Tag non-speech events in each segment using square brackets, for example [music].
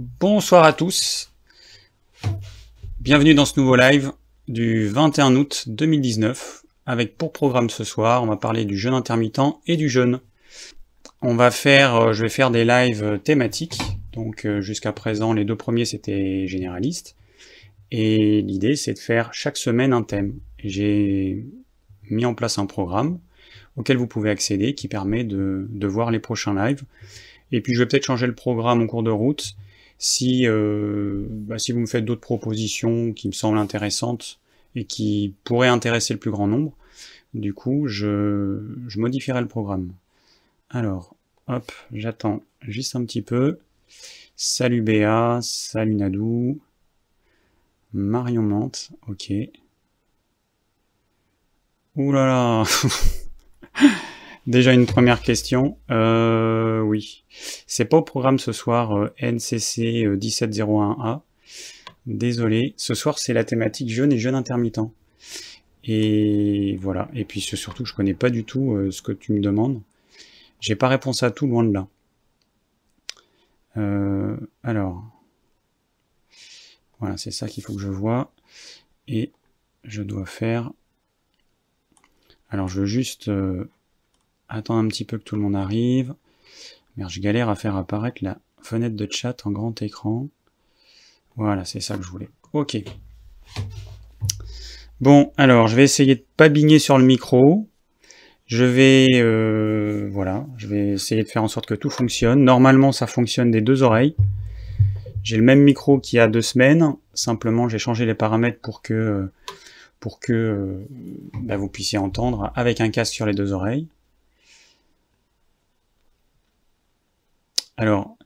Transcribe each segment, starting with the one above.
Bonsoir à tous. Bienvenue dans ce nouveau live du 21 août 2019 avec pour programme ce soir, on va parler du jeûne intermittent et du jeûne. On va faire, euh, je vais faire des lives thématiques. Donc euh, jusqu'à présent, les deux premiers c'était généraliste. Et l'idée c'est de faire chaque semaine un thème. J'ai mis en place un programme auquel vous pouvez accéder qui permet de, de voir les prochains lives. Et puis je vais peut-être changer le programme en cours de route si, euh, bah, si vous me faites d'autres propositions qui me semblent intéressantes et qui pourraient intéresser le plus grand nombre, du coup, je, je modifierai le programme. Alors, hop, j'attends juste un petit peu. Salut Béa, salut Nadou, Marion Nantes, ok. Ouh là là [laughs] Déjà une première question. Euh, oui. C'est pas au programme ce soir euh, NCC 1701A. Euh, Désolé. Ce soir, c'est la thématique jeûne et jeûne intermittent. Et voilà. Et puis surtout, je connais pas du tout euh, ce que tu me demandes. J'ai pas réponse à tout, loin de là. alors. Voilà, c'est ça qu'il faut que je vois. Et je dois faire... Alors, je veux juste Attends un petit peu que tout le monde arrive. Merde, je galère à faire apparaître la fenêtre de chat en grand écran. Voilà, c'est ça que je voulais. Ok. Bon, alors, je vais essayer de pas bigner sur le micro. Je vais, euh, voilà, je vais essayer de faire en sorte que tout fonctionne. Normalement, ça fonctionne des deux oreilles. J'ai le même micro qu'il y a deux semaines. Simplement, j'ai changé les paramètres pour que, pour que euh, bah, vous puissiez entendre avec un casque sur les deux oreilles. Alors,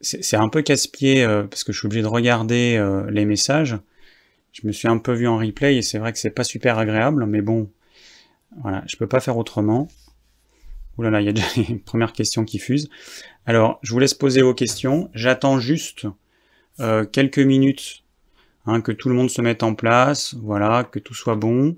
c'est un peu casse-pied euh, parce que je suis obligé de regarder euh, les messages. Je me suis un peu vu en replay et c'est vrai que c'est pas super agréable, mais bon, voilà, je peux pas faire autrement. Ouh là il y a déjà [laughs] une première question qui fuse. Alors, je vous laisse poser vos questions. J'attends juste euh, quelques minutes hein, que tout le monde se mette en place, voilà, que tout soit bon.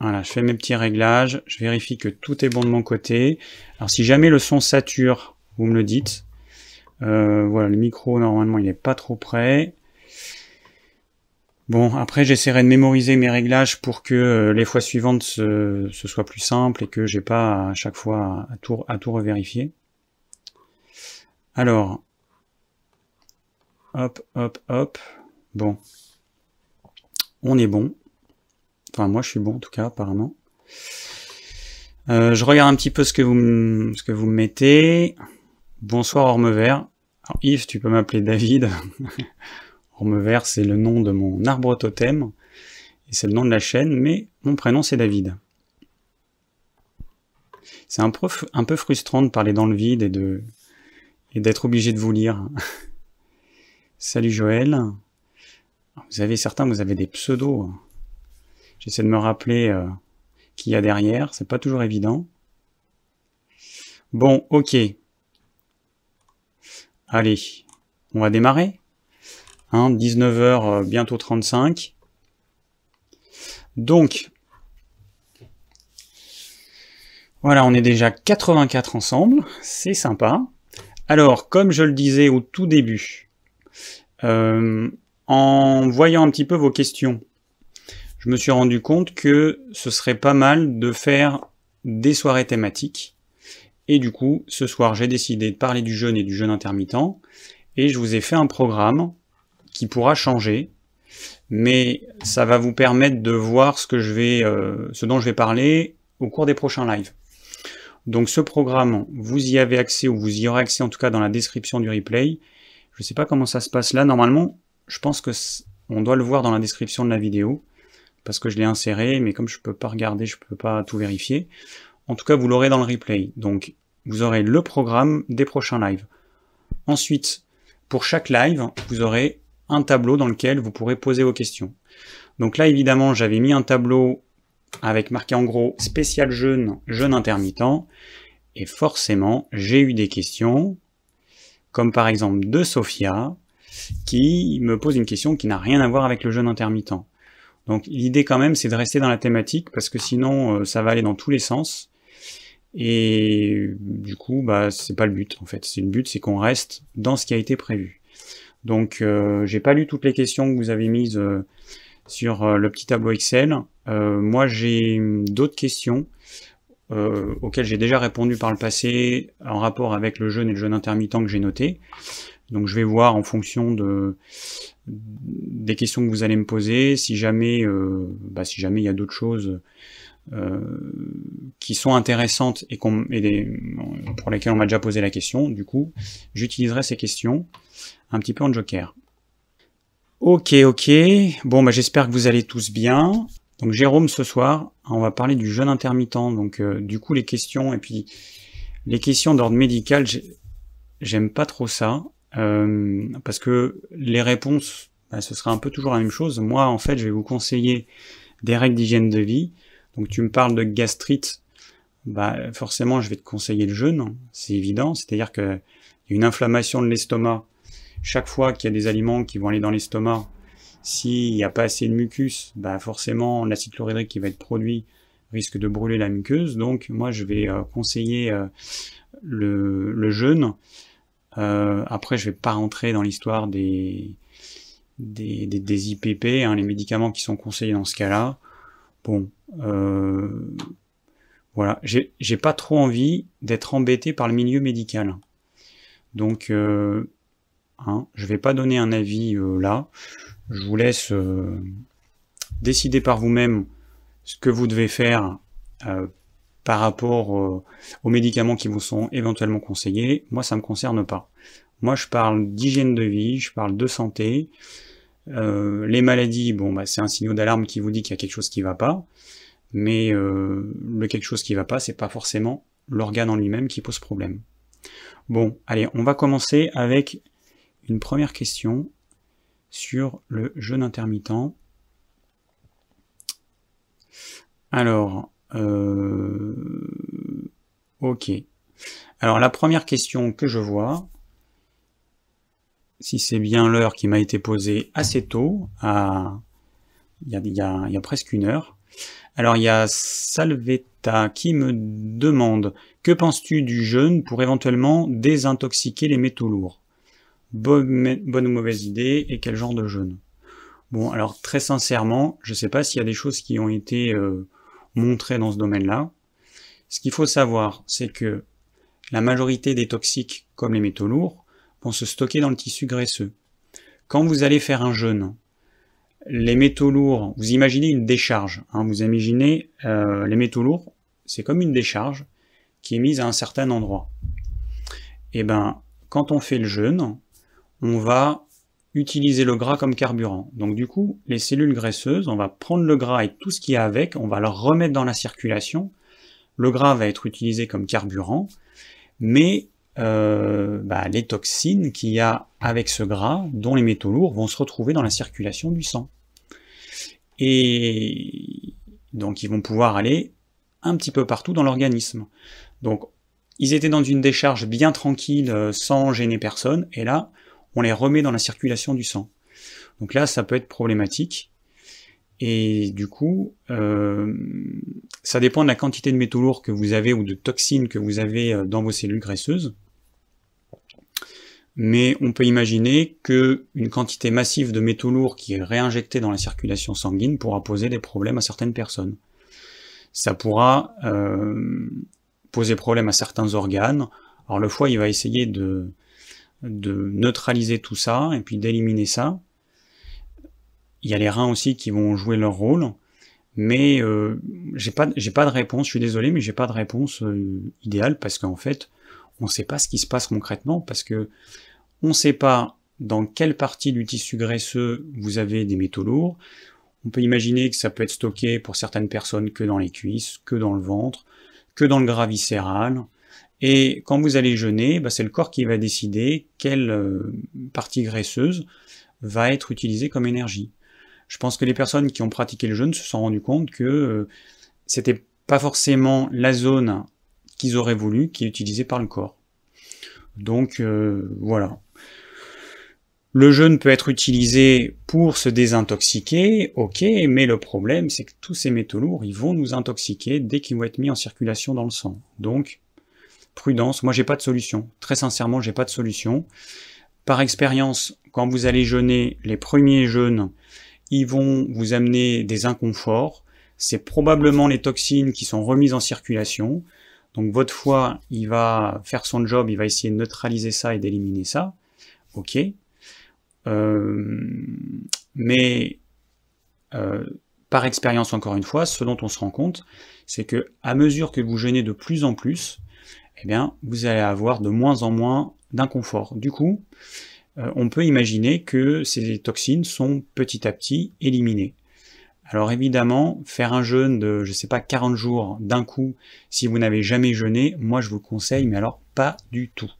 Voilà, je fais mes petits réglages, je vérifie que tout est bon de mon côté. Alors si jamais le son sature, vous me le dites. Euh, voilà, le micro normalement il n'est pas trop près. Bon, après j'essaierai de mémoriser mes réglages pour que euh, les fois suivantes ce, soit plus simple et que j'ai pas à chaque fois tout, à tout revérifier. Alors, hop, hop, hop. Bon, on est bon. Enfin, moi, je suis bon, en tout cas, apparemment. Euh, je regarde un petit peu ce que vous, ce mettez. Bonsoir, Orme Vert. Alors, Yves, tu peux m'appeler David. [laughs] Orme Vert, c'est le nom de mon arbre totem. Et c'est le nom de la chaîne, mais mon prénom, c'est David. C'est un peu, frustrant de parler dans le vide et de et d'être obligé de vous lire. [laughs] Salut Joël. Vous avez certains, vous avez des pseudos. J'essaie de me rappeler euh, qui y a derrière, c'est pas toujours évident. Bon, ok. Allez, on va démarrer. Hein, 19h, euh, bientôt 35. Donc, voilà, on est déjà 84 ensemble, c'est sympa. Alors, comme je le disais au tout début, euh, en voyant un petit peu vos questions, je me suis rendu compte que ce serait pas mal de faire des soirées thématiques. Et du coup, ce soir, j'ai décidé de parler du jeûne et du jeûne intermittent. Et je vous ai fait un programme qui pourra changer. Mais ça va vous permettre de voir ce, que je vais, euh, ce dont je vais parler au cours des prochains lives. Donc ce programme, vous y avez accès, ou vous y aurez accès en tout cas dans la description du replay. Je ne sais pas comment ça se passe là. Normalement, je pense que on doit le voir dans la description de la vidéo parce que je l'ai inséré, mais comme je peux pas regarder, je peux pas tout vérifier. En tout cas, vous l'aurez dans le replay. Donc, vous aurez le programme des prochains lives. Ensuite, pour chaque live, vous aurez un tableau dans lequel vous pourrez poser vos questions. Donc là, évidemment, j'avais mis un tableau avec marqué en gros spécial jeûne, jeûne intermittent. Et forcément, j'ai eu des questions, comme par exemple de Sophia, qui me pose une question qui n'a rien à voir avec le jeûne intermittent. Donc l'idée quand même c'est de rester dans la thématique parce que sinon euh, ça va aller dans tous les sens. Et du coup, bah, c'est pas le but en fait. C'est le but, c'est qu'on reste dans ce qui a été prévu. Donc, euh, j'ai pas lu toutes les questions que vous avez mises euh, sur euh, le petit tableau Excel. moi, j'ai d'autres questions auxquelles j'ai déjà répondu par le passé en rapport avec le jeûne et le jeûne intermittent que j'ai noté. Donc, je vais voir en fonction de des questions que vous allez me poser, si jamais, bah, si jamais il y a d'autres choses euh, qui sont intéressantes et, pour lesquelles on m'a déjà posé la question, du coup, j'utiliserai ces questions un petit peu en joker. Ok, ok. Bon, bah, j'espère que vous allez tous bien. Donc Jérôme, ce soir, on va parler du jeûne intermittent. Donc euh, du coup, les questions et puis les questions d'ordre médical, j'aime pas trop ça euh, parce que les réponses, bah, ce sera un peu toujours la même chose. Moi, en fait, je vais vous conseiller des règles d'hygiène de vie donc tu me parles de gastrite, bah forcément je vais te conseiller le jeûne, c'est évident, c'est-à-dire a une inflammation de l'estomac. Chaque fois qu'il y a des aliments qui vont aller dans l'estomac, s'il n'y a pas assez de mucus, bah forcément l'acide chlorhydrique qui va être produit risque de brûler la muqueuse. Donc moi je vais euh, conseiller euh, le, jeûne. Euh, après je vais pas rentrer dans l'histoire des, des, des, IPP, hein, les médicaments qui sont conseillés dans ce cas-là. Bon, euh, voilà, j'ai pas trop envie d'être embêté par le milieu médical. Donc, euh, hein, je vais pas donner un avis euh, là. Je vous laisse décider par vous-même ce que vous devez faire par rapport aux médicaments qui vous sont éventuellement conseillés. Moi, ça me concerne pas. Moi, je parle d'hygiène de vie, je parle de santé. les maladies, bon, bah, c'est un signal d'alarme qui vous dit qu'il y a quelque chose qui va pas mais euh, le quelque chose qui va pas, c'est pas forcément l'organe en lui-même qui pose problème. Bon, allez, on va commencer avec une première question sur le jeûne intermittent. Alors, euh, ok. Alors la première question que je vois, si c'est bien l'heure qui m'a été posée assez tôt, à, il, y a, il y a presque une heure, alors il y a Salvetta qui me demande que penses-tu du jeûne pour éventuellement désintoxiquer les métaux lourds? Bonne, ou mauvaise idée et quel genre de jeûne? Bon alors très sincèrement, je ne sais pas s'il y a des choses qui ont été euh, montrées dans ce domaine-là. Ce qu'il faut savoir, c'est que la majorité des toxiques, comme les métaux lourds, vont se stocker dans le tissu graisseux. Quand vous allez faire un jeûne, les métaux lourds, vous imaginez une décharge, hein, vous imaginez euh, les métaux lourds, c'est comme une décharge qui est mise à un certain endroit. Et eh ben, quand on fait le jeûne, on va utiliser le gras comme carburant. Donc du coup, les cellules graisseuses, on va prendre le gras et tout ce qu'il y a avec, on va le remettre dans la circulation. Le gras va être utilisé comme carburant, mais euh, bah, les toxines qu'il y a avec ce gras, dont les métaux lourds, vont se retrouver dans la circulation du sang. Et donc ils vont pouvoir aller un petit peu partout dans l'organisme. Donc ils étaient dans une décharge bien tranquille, euh, sans gêner personne, et là, on les remet dans la circulation du sang. Donc là, ça peut être problématique. Et du coup, euh, ça dépend de la quantité de métaux lourds que vous avez ou de toxines que vous avez euh, dans vos cellules graisseuses. Mais on peut imaginer qu'une quantité massive de métaux lourds qui est réinjectée dans la circulation sanguine pourra poser des problèmes à certaines personnes. Ça pourra euh, poser problème à certains organes. Alors le foie, il va essayer de, de neutraliser tout ça et puis d'éliminer ça. Il y a les reins aussi qui vont jouer leur rôle, mais euh, j'ai pas de réponse. Je suis désolé, mais j'ai pas de réponse euh, idéale parce qu'en fait, on ne sait pas ce qui se passe concrètement parce que on ne sait pas dans quelle partie du tissu graisseux vous avez des métaux lourds. On peut imaginer que ça peut être stocké pour certaines personnes que dans les cuisses, que dans le ventre, que dans le gras viscéral. Et quand vous allez jeûner, bah, c'est le corps qui va décider quelle euh, partie graisseuse va être utilisée comme énergie je pense que les personnes qui ont pratiqué le jeûne se sont rendues compte que euh, c'était pas forcément la zone qu'ils auraient voulu qui est utilisée par le corps. Donc euh, voilà. Le jeûne peut être utilisé pour se désintoxiquer, ok, mais le problème c'est que tous ces métaux lourds, ils vont nous intoxiquer dès qu'ils vont être mis en circulation dans le sang. Donc, prudence, moi j'ai pas de solution. Très sincèrement, j'ai pas de solution. Par expérience, quand vous allez jeûner, les premiers jeûnes, ils vont vous amener des inconforts. C'est probablement les toxines qui sont remises en circulation. Donc votre foie, il va faire son job, il va essayer de neutraliser ça et d'éliminer ça. Ok. Euh, mais euh, par expérience, encore une fois, ce dont on se rend compte, c'est que à mesure que vous jeûnez de plus en plus, eh bien, vous allez avoir de moins en moins d'inconfort. Du coup, euh, on peut imaginer que ces toxines sont petit à petit éliminées. Alors évidemment, faire un jeûne de, je sais pas, 40 jours d'un coup, si vous n'avez jamais jeûné, moi je vous conseille, mais alors pas du tout.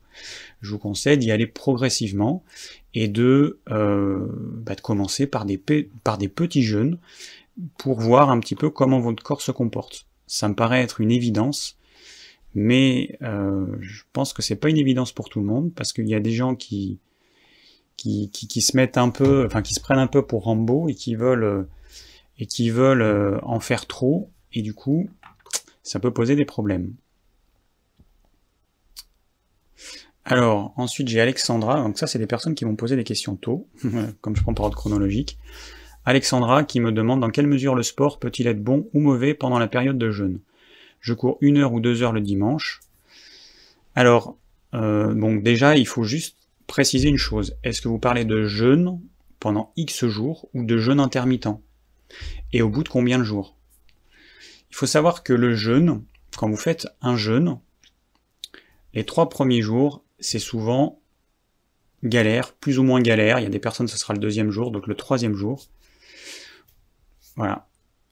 Je vous conseille d'y aller progressivement et de, euh, bah, de commencer par des petits jeûnes pour voir un petit peu comment votre corps se comporte. Ça me paraît être une évidence, mais euh, je pense que c'est pas une évidence pour tout le monde parce qu'il y a des gens qui, qui, qui, se mettent un peu, enfin qui se prennent un peu pour Rambo et qui veulent et qui veulent euh, en faire trop, et du coup, ça peut poser des problèmes. Alors, ensuite j'ai Alexandra, donc ça c'est des personnes qui vont poser des questions tôt, [laughs] comme je prends par ordre chronologique. Alexandra qui me demande dans quelle mesure le sport peut-il être bon ou mauvais pendant la période de jeûne? Je cours une heure ou deux heures le dimanche. Alors, euh, donc déjà il faut juste préciser une chose. Est-ce que vous parlez de jeûne pendant X jours ou de jeûne intermittent? Et au bout de combien de jours? Il faut savoir que le jeûne, quand vous faites un jeûne, les trois premiers jours, c'est souvent galère, plus ou moins galère. Il y a des personnes, ce sera le deuxième jour, donc le troisième jour. Voilà.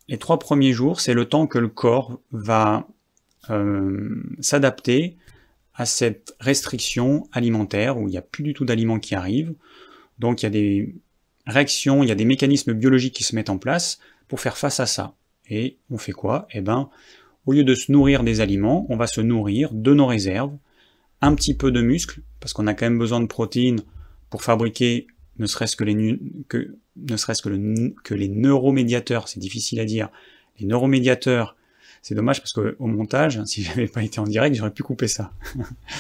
Les trois premiers jours, c'est le temps que le corps va euh, s'adapter à cette restriction alimentaire où il n'y a plus du tout d'aliments qui arrivent. Donc il y a des réactions, il y a des mécanismes biologiques qui se mettent en place pour faire face à ça. Et on fait quoi? Eh ben, au lieu de se nourrir des aliments, on va se nourrir de nos réserves, un petit peu de muscles, parce qu'on a quand même besoin de protéines pour fabriquer ne serait-ce que les, que, neuromédiateurs, c'est difficile à dire, les neuromédiateurs, c'est dommage parce qu'au montage, [laughs] si j'avais pas été en direct, j'aurais pu couper ça.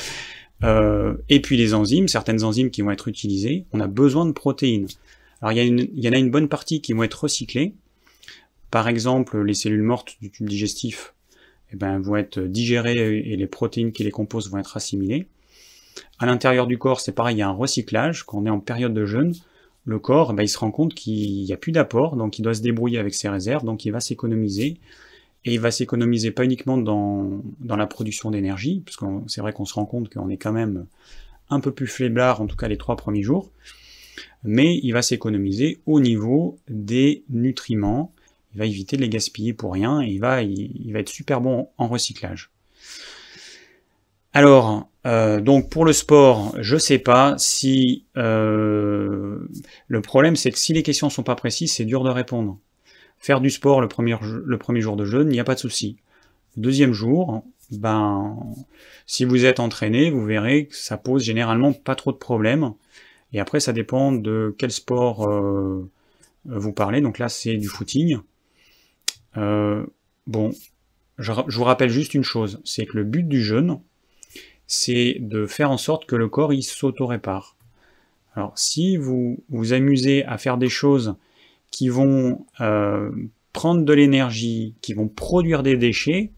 [laughs] euh, et puis les enzymes, certaines enzymes qui vont être utilisées, on a besoin de protéines. Alors il y, en a une bonne partie qui vont être recyclées. Par exemple, les cellules mortes du tube digestif eh ben, vont être digérées et les protéines qui les composent vont être assimilées. À l'intérieur du corps, c'est pareil, il y a un recyclage. Quand on est en période de jeûne, le corps, ben, il se rend compte qu'il n'y a plus d'apport, donc il doit se débrouiller avec ses réserves, donc il va s'économiser. Et il va s'économiser pas uniquement dans, la production d'énergie, parce que c'est vrai qu'on se rend compte qu'on est quand même un peu plus faiblard, en tout cas les trois premiers jours, mais il va s'économiser au niveau des nutriments, il va éviter de les gaspiller pour rien, et il, va être super bon en recyclage. Alors, euh, donc pour le sport, je sais pas si euh, le problème c'est que si les questions sont pas précises, c'est dur de répondre. Faire du sport le premier, jour de jeûne, il n'y a pas de souci. deuxième jour, ben si vous êtes entraîné, vous verrez que ça pose généralement pas trop de problèmes. Et après, ça dépend de quel sport euh, vous parlez. Donc là, c'est du footing. Bon, je, vous rappelle juste une chose, c'est que le but du jeûne, c'est de faire en sorte que le corps il s'auto-répare. Alors, si vous vous amusez à faire des choses qui vont euh, prendre de l'énergie, qui vont produire des déchets,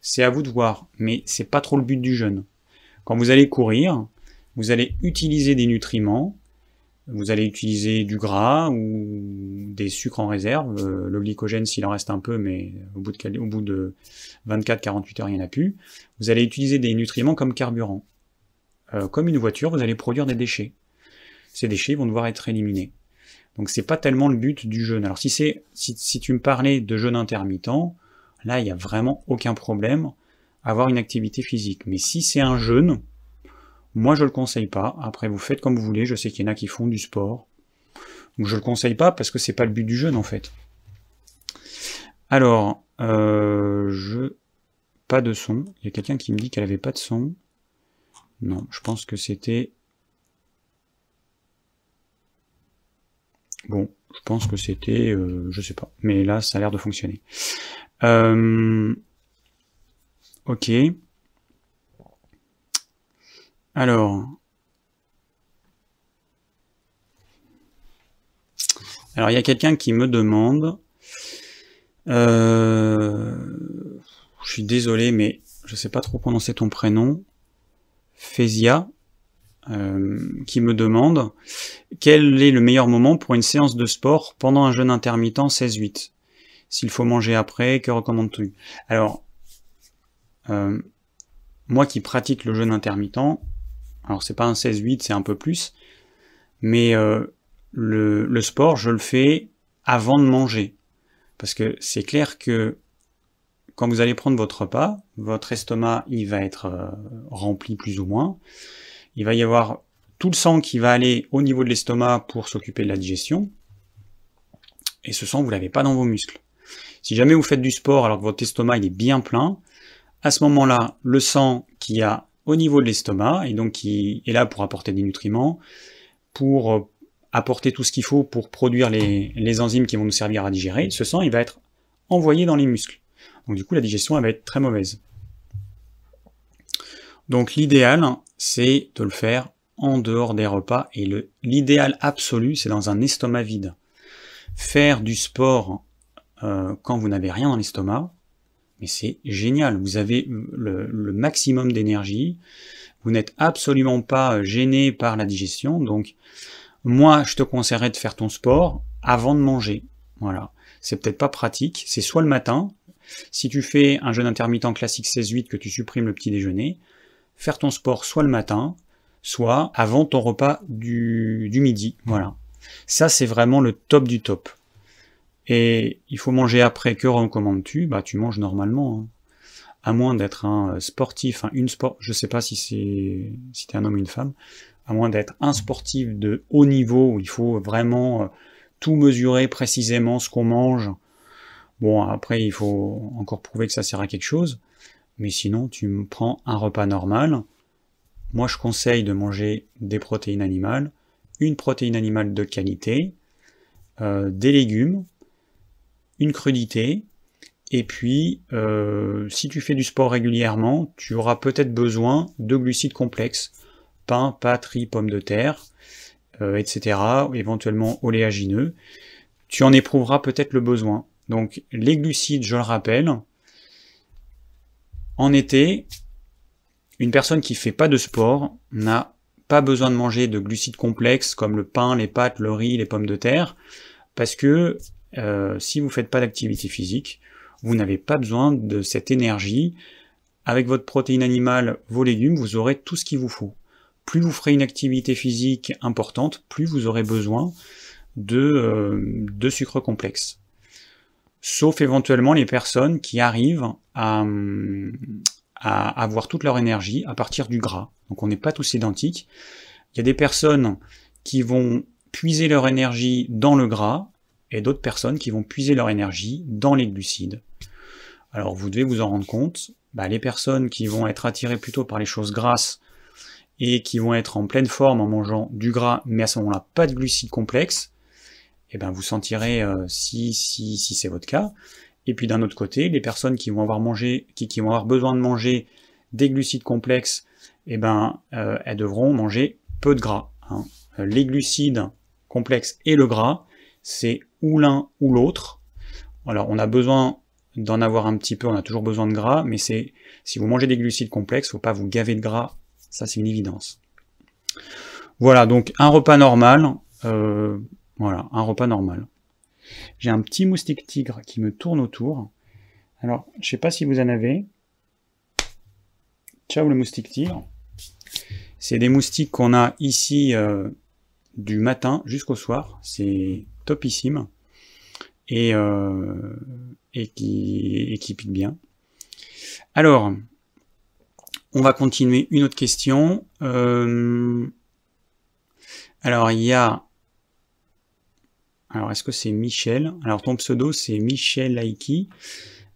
c'est à vous de voir. Mais c'est pas trop le but du jeûne. Quand vous allez courir, vous allez utiliser des nutriments, vous allez utiliser du gras ou des sucres en réserve, euh, le glycogène s'il en reste un peu, mais au bout de, au bout de 24-48 heures, il n'y en a plus. Vous allez utiliser des nutriments comme carburant. Euh, comme une voiture, vous allez produire des déchets. Ces déchets vont devoir être éliminés. Donc c'est pas tellement le but du jeûne. Alors si, si tu me parlais de jeûne intermittent, là il n'y a vraiment aucun problème à avoir une activité physique. Mais si c'est un jeûne, moi, je le conseille pas. Après, vous faites comme vous voulez. Je sais qu'il y en a qui font du sport. Donc, je le conseille pas parce que c'est pas le but du jeûne, en fait. Alors, euh, je... Pas de son. Il y a quelqu'un qui me dit qu'elle avait pas de son. Non, je pense que c'était... Bon, je pense que c'était, euh, je sais pas, mais là, ça a l'air de fonctionner. Euh, ok. Alors. Il y a quelqu'un qui me demande. Euh, je suis désolé, mais je sais pas trop prononcer ton prénom. Fézia, euh, qui me demande quel est le meilleur moment pour une séance de sport pendant un jeûne intermittent 16-8 S'il faut manger après, que recommandes-tu? Alors, euh, moi qui pratique le jeûne intermittent, alors c'est pas un 16-8, c'est un peu plus, mais euh, le, sport, je le fais avant de manger. Parce que c'est clair que quand vous allez prendre votre repas, votre estomac, il va être euh, rempli plus ou moins. Il va y avoir tout le sang qui va aller au niveau de l'estomac pour s'occuper de la digestion. Et ce sang, vous l'avez pas dans vos muscles. Si jamais vous faites du sport alors que votre estomac il est bien plein, à ce moment-là, le sang qui a au niveau de l'estomac, et donc qui est là pour apporter des nutriments, pour euh, apporter tout ce qu'il faut pour produire les, enzymes qui vont nous servir à digérer, ce sang il va être envoyé dans les muscles. Donc du coup la digestion elle va être très mauvaise. Donc l'idéal c'est de le faire en dehors des repas et l'idéal absolu c'est dans un estomac vide. Faire du sport euh, quand vous n'avez rien dans l'estomac, mais c'est génial, vous avez le, maximum d'énergie, vous n'êtes absolument pas gêné par la digestion, donc moi je te conseillerais de faire ton sport avant de manger. Voilà. C'est peut-être pas pratique, c'est soit le matin, si tu fais un jeûne intermittent classique 16-8 que tu supprimes le petit déjeuner, faire ton sport soit le matin, soit avant ton repas du, du midi. Voilà. Ça, c'est vraiment le top du top. Et il faut manger après. Que recommandes-tu? Bah, tu manges normalement. Hein. À moins d'être un sportif, une sport, je sais pas si c'est si t'es un homme ou une femme, à moins d'être un sportif de haut niveau où il faut vraiment euh, tout mesurer précisément ce qu'on mange, Bon, après, il faut encore prouver que ça sert à quelque chose. Mais sinon, tu prends un repas normal. Moi, je conseille de manger des protéines animales, une protéine animale de qualité, euh, des légumes, une crudité, et puis, euh, si tu fais du sport régulièrement, tu auras peut-être besoin de glucides complexes, pain, pâtes, riz, pommes de terre, euh, etc., éventuellement oléagineux. Tu en éprouveras peut-être le besoin. Donc les glucides, je le rappelle, en été, une personne qui fait pas de sport n'a pas besoin de manger de glucides complexes comme le pain, les pâtes, le riz, les pommes de terre, parce que euh, si vous faites pas d'activité physique, vous n'avez pas besoin de cette énergie. Avec votre protéine animale, vos légumes, vous aurez tout ce qu'il vous faut. Plus vous ferez une activité physique importante, plus vous aurez besoin de, euh, de sucre complexe sauf éventuellement les personnes qui arrivent à, avoir toute leur énergie à partir du gras. Donc on n'est pas tous identiques. Il y a des personnes qui vont puiser leur énergie dans le gras et d'autres personnes qui vont puiser leur énergie dans les glucides. Alors vous devez vous en rendre compte, bah, les personnes qui vont être attirées plutôt par les choses grasses et qui vont être en pleine forme en mangeant du gras, mais à ce moment-là pas de glucides complexes, eh ben vous sentirez euh, si, si, si c'est votre cas. Et puis d'un autre côté, les personnes qui vont avoir mangé, qui, vont avoir besoin de manger des glucides complexes, eh ben euh, elles devront manger peu de gras. Hein. Les glucides complexes et le gras, c'est ou l'un ou l'autre. Alors on a besoin d'en avoir un petit peu, on a toujours besoin de gras, mais c'est si vous mangez des glucides complexes, faut pas vous gaver de gras, ça c'est une évidence. Voilà, donc un repas normal, euh, voilà, un repas normal. J'ai un petit moustique tigre qui me tourne autour. Alors, je sais pas si vous en avez. Ciao le moustique tigre. C'est des moustiques qu'on a ici euh, du matin jusqu'au soir. C'est topissime. Et, euh, et, qui, et qui pique bien. Alors, on va continuer une autre question. Euh, alors, il y a alors, est-ce que c'est Michel? Alors, ton pseudo, c'est Michel Laiki,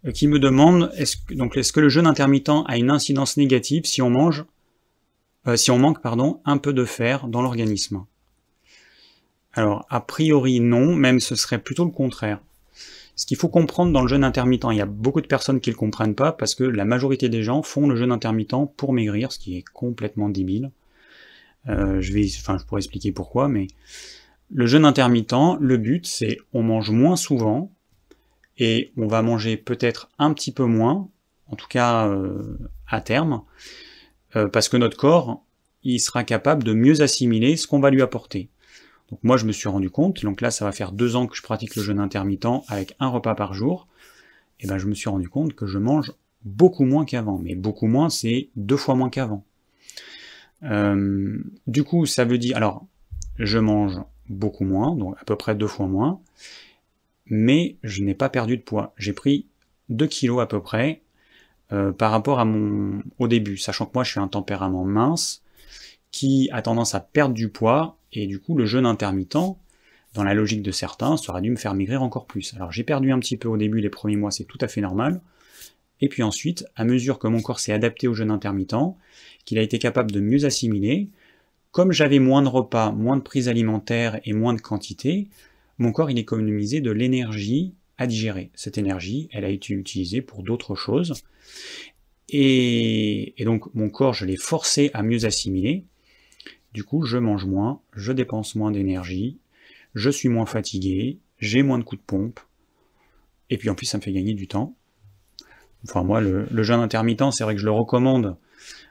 euh, qui me demande, est-ce que, donc, est-ce que le jeûne intermittent a une incidence négative si on mange, euh, si on manque, pardon, un peu de fer dans l'organisme? Alors, a priori, non, même ce serait plutôt le contraire. Ce qu'il faut comprendre dans le jeûne intermittent, il y a beaucoup de personnes qui ne le comprennent pas parce que la majorité des gens font le jeûne intermittent pour maigrir, ce qui est complètement débile. Euh, je vais, enfin, je pourrais expliquer pourquoi, mais le jeûne intermittent, le but, c'est on mange moins souvent et on va manger peut-être un petit peu moins, en tout cas euh, à terme, euh, parce que notre corps, il sera capable de mieux assimiler ce qu'on va lui apporter. Donc moi, je me suis rendu compte, donc là, ça va faire deux ans que je pratique le jeûne intermittent avec un repas par jour, et ben je me suis rendu compte que je mange beaucoup moins qu'avant. Mais beaucoup moins, c'est deux fois moins qu'avant. Euh, du coup, ça veut dire, alors, je mange beaucoup moins, donc à peu près deux fois moins, mais je n'ai pas perdu de poids. J'ai pris 2 kilos à peu près euh, par rapport à mon au début, sachant que moi je suis un tempérament mince qui a tendance à perdre du poids et du coup, le jeûne intermittent, dans la logique de certains, ça dû me faire maigrir encore plus. Alors j'ai perdu un petit peu au début, les premiers mois, c'est tout à fait normal. Et puis ensuite, à mesure que mon corps s'est adapté au jeûne intermittent, qu'il a été capable de mieux assimiler, comme j'avais moins de repas, moins de prises alimentaires et moins de quantité, mon corps il économisait de l'énergie à digérer. Cette énergie, elle a été utilisée pour d'autres choses. Et donc mon corps, je l'ai forcé à mieux assimiler. Du coup, je mange moins, je dépense moins d'énergie, je suis moins fatigué, j'ai moins de coups de pompe, et puis en plus ça me fait gagner du temps. Enfin moi, le, jeûne intermittent, c'est vrai que je le recommande.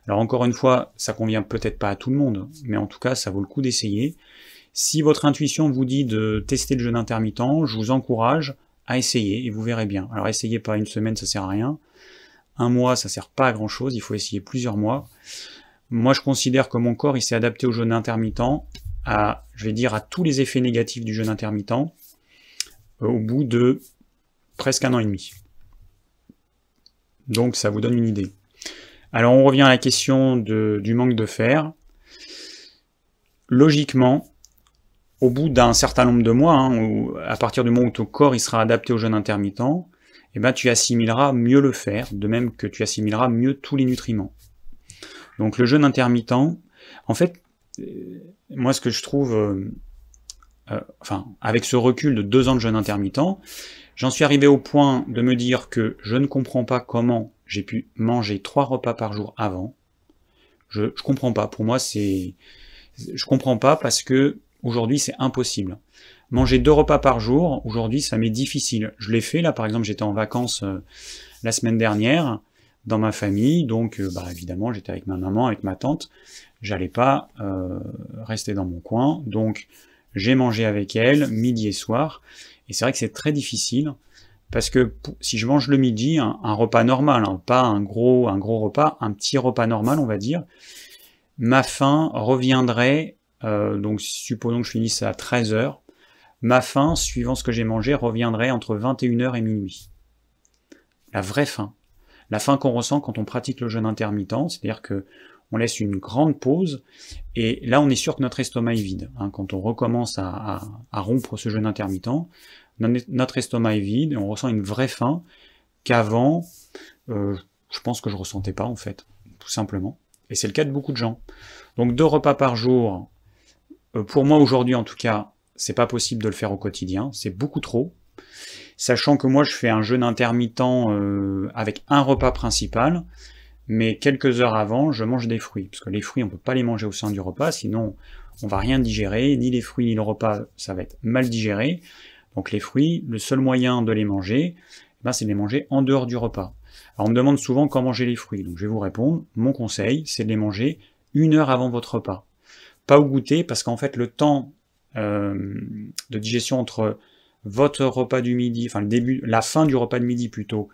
Alors encore une fois, ça convient peut-être pas à tout le monde, mais en tout cas, ça vaut le coup d'essayer. Si votre intuition vous dit de tester le jeûne intermittent, je vous encourage à essayer, et vous verrez bien. Alors essayez pas une semaine, ça sert à rien. Un mois, ça sert pas à grand chose, il faut essayer plusieurs mois. Moi, je considère que mon corps, s'est adapté au jeûne intermittent, à, je vais dire, à tous les effets négatifs du jeûne intermittent, euh, au bout de presque un an et demi. Donc, ça vous donne une idée. Alors, on revient à la question du manque de fer. Logiquement, au bout d'un certain nombre de mois, hein, à partir du moment où ton corps sera adapté au jeûne intermittent, eh ben, tu assimileras mieux le fer, de même que tu assimileras mieux tous les nutriments. Donc le jeûne intermittent, en fait, euh, moi ce que je trouve, euh, euh, enfin, avec ce recul de deux ans de jeûne intermittent, j'en suis arrivé au point de me dire que je ne comprends pas comment j'ai pu manger trois repas par jour avant. Je, je comprends pas. Pour moi, c'est, je comprends pas parce que aujourd'hui c'est impossible. Manger deux repas par jour, aujourd'hui, ça m'est difficile. Je l'ai fait là, par exemple, j'étais en vacances la semaine dernière dans ma famille, donc euh, bah, évidemment j'étais avec ma maman, avec ma tante, j'allais pas euh, rester dans mon coin, donc j'ai mangé avec elle midi et soir, et c'est vrai que c'est très difficile, parce que si je mange le midi, un, repas normal, hein, pas un gros, un gros repas, un petit repas normal on va dire, ma faim reviendrait, euh, donc supposons que je finisse à 13h, ma faim, suivant ce que j'ai mangé, reviendrait entre 21h et minuit. La vraie faim la faim qu'on ressent quand on pratique le jeûne intermittent, c'est-à-dire que on laisse une grande pause, et là on est sûr que notre estomac est vide. Hein. quand on recommence à, rompre ce jeûne intermittent, notre estomac est vide, et on ressent une vraie faim qu'avant, euh, je pense que je ressentais pas en fait, tout simplement. Et c'est le cas de beaucoup de gens. Donc deux repas par jour, euh, pour moi aujourd'hui en tout cas, c'est pas possible de le faire au quotidien, c'est beaucoup trop sachant que moi je fais un jeûne intermittent euh, avec un repas principal, mais quelques heures avant, je mange des fruits, parce que les fruits, on peut pas les manger au sein du repas, sinon on va rien digérer, ni les fruits ni le repas, ça va être mal digéré. Donc les fruits, le seul moyen de les manger, eh ben, c'est de les manger en dehors du repas. Alors on me demande souvent comment manger les fruits, donc je vais vous répondre, mon conseil, c'est de les manger une heure avant votre repas. Pas au goûter, parce qu'en fait le temps euh, de digestion entre votre repas du midi, enfin le début, la fin du repas de midi plutôt,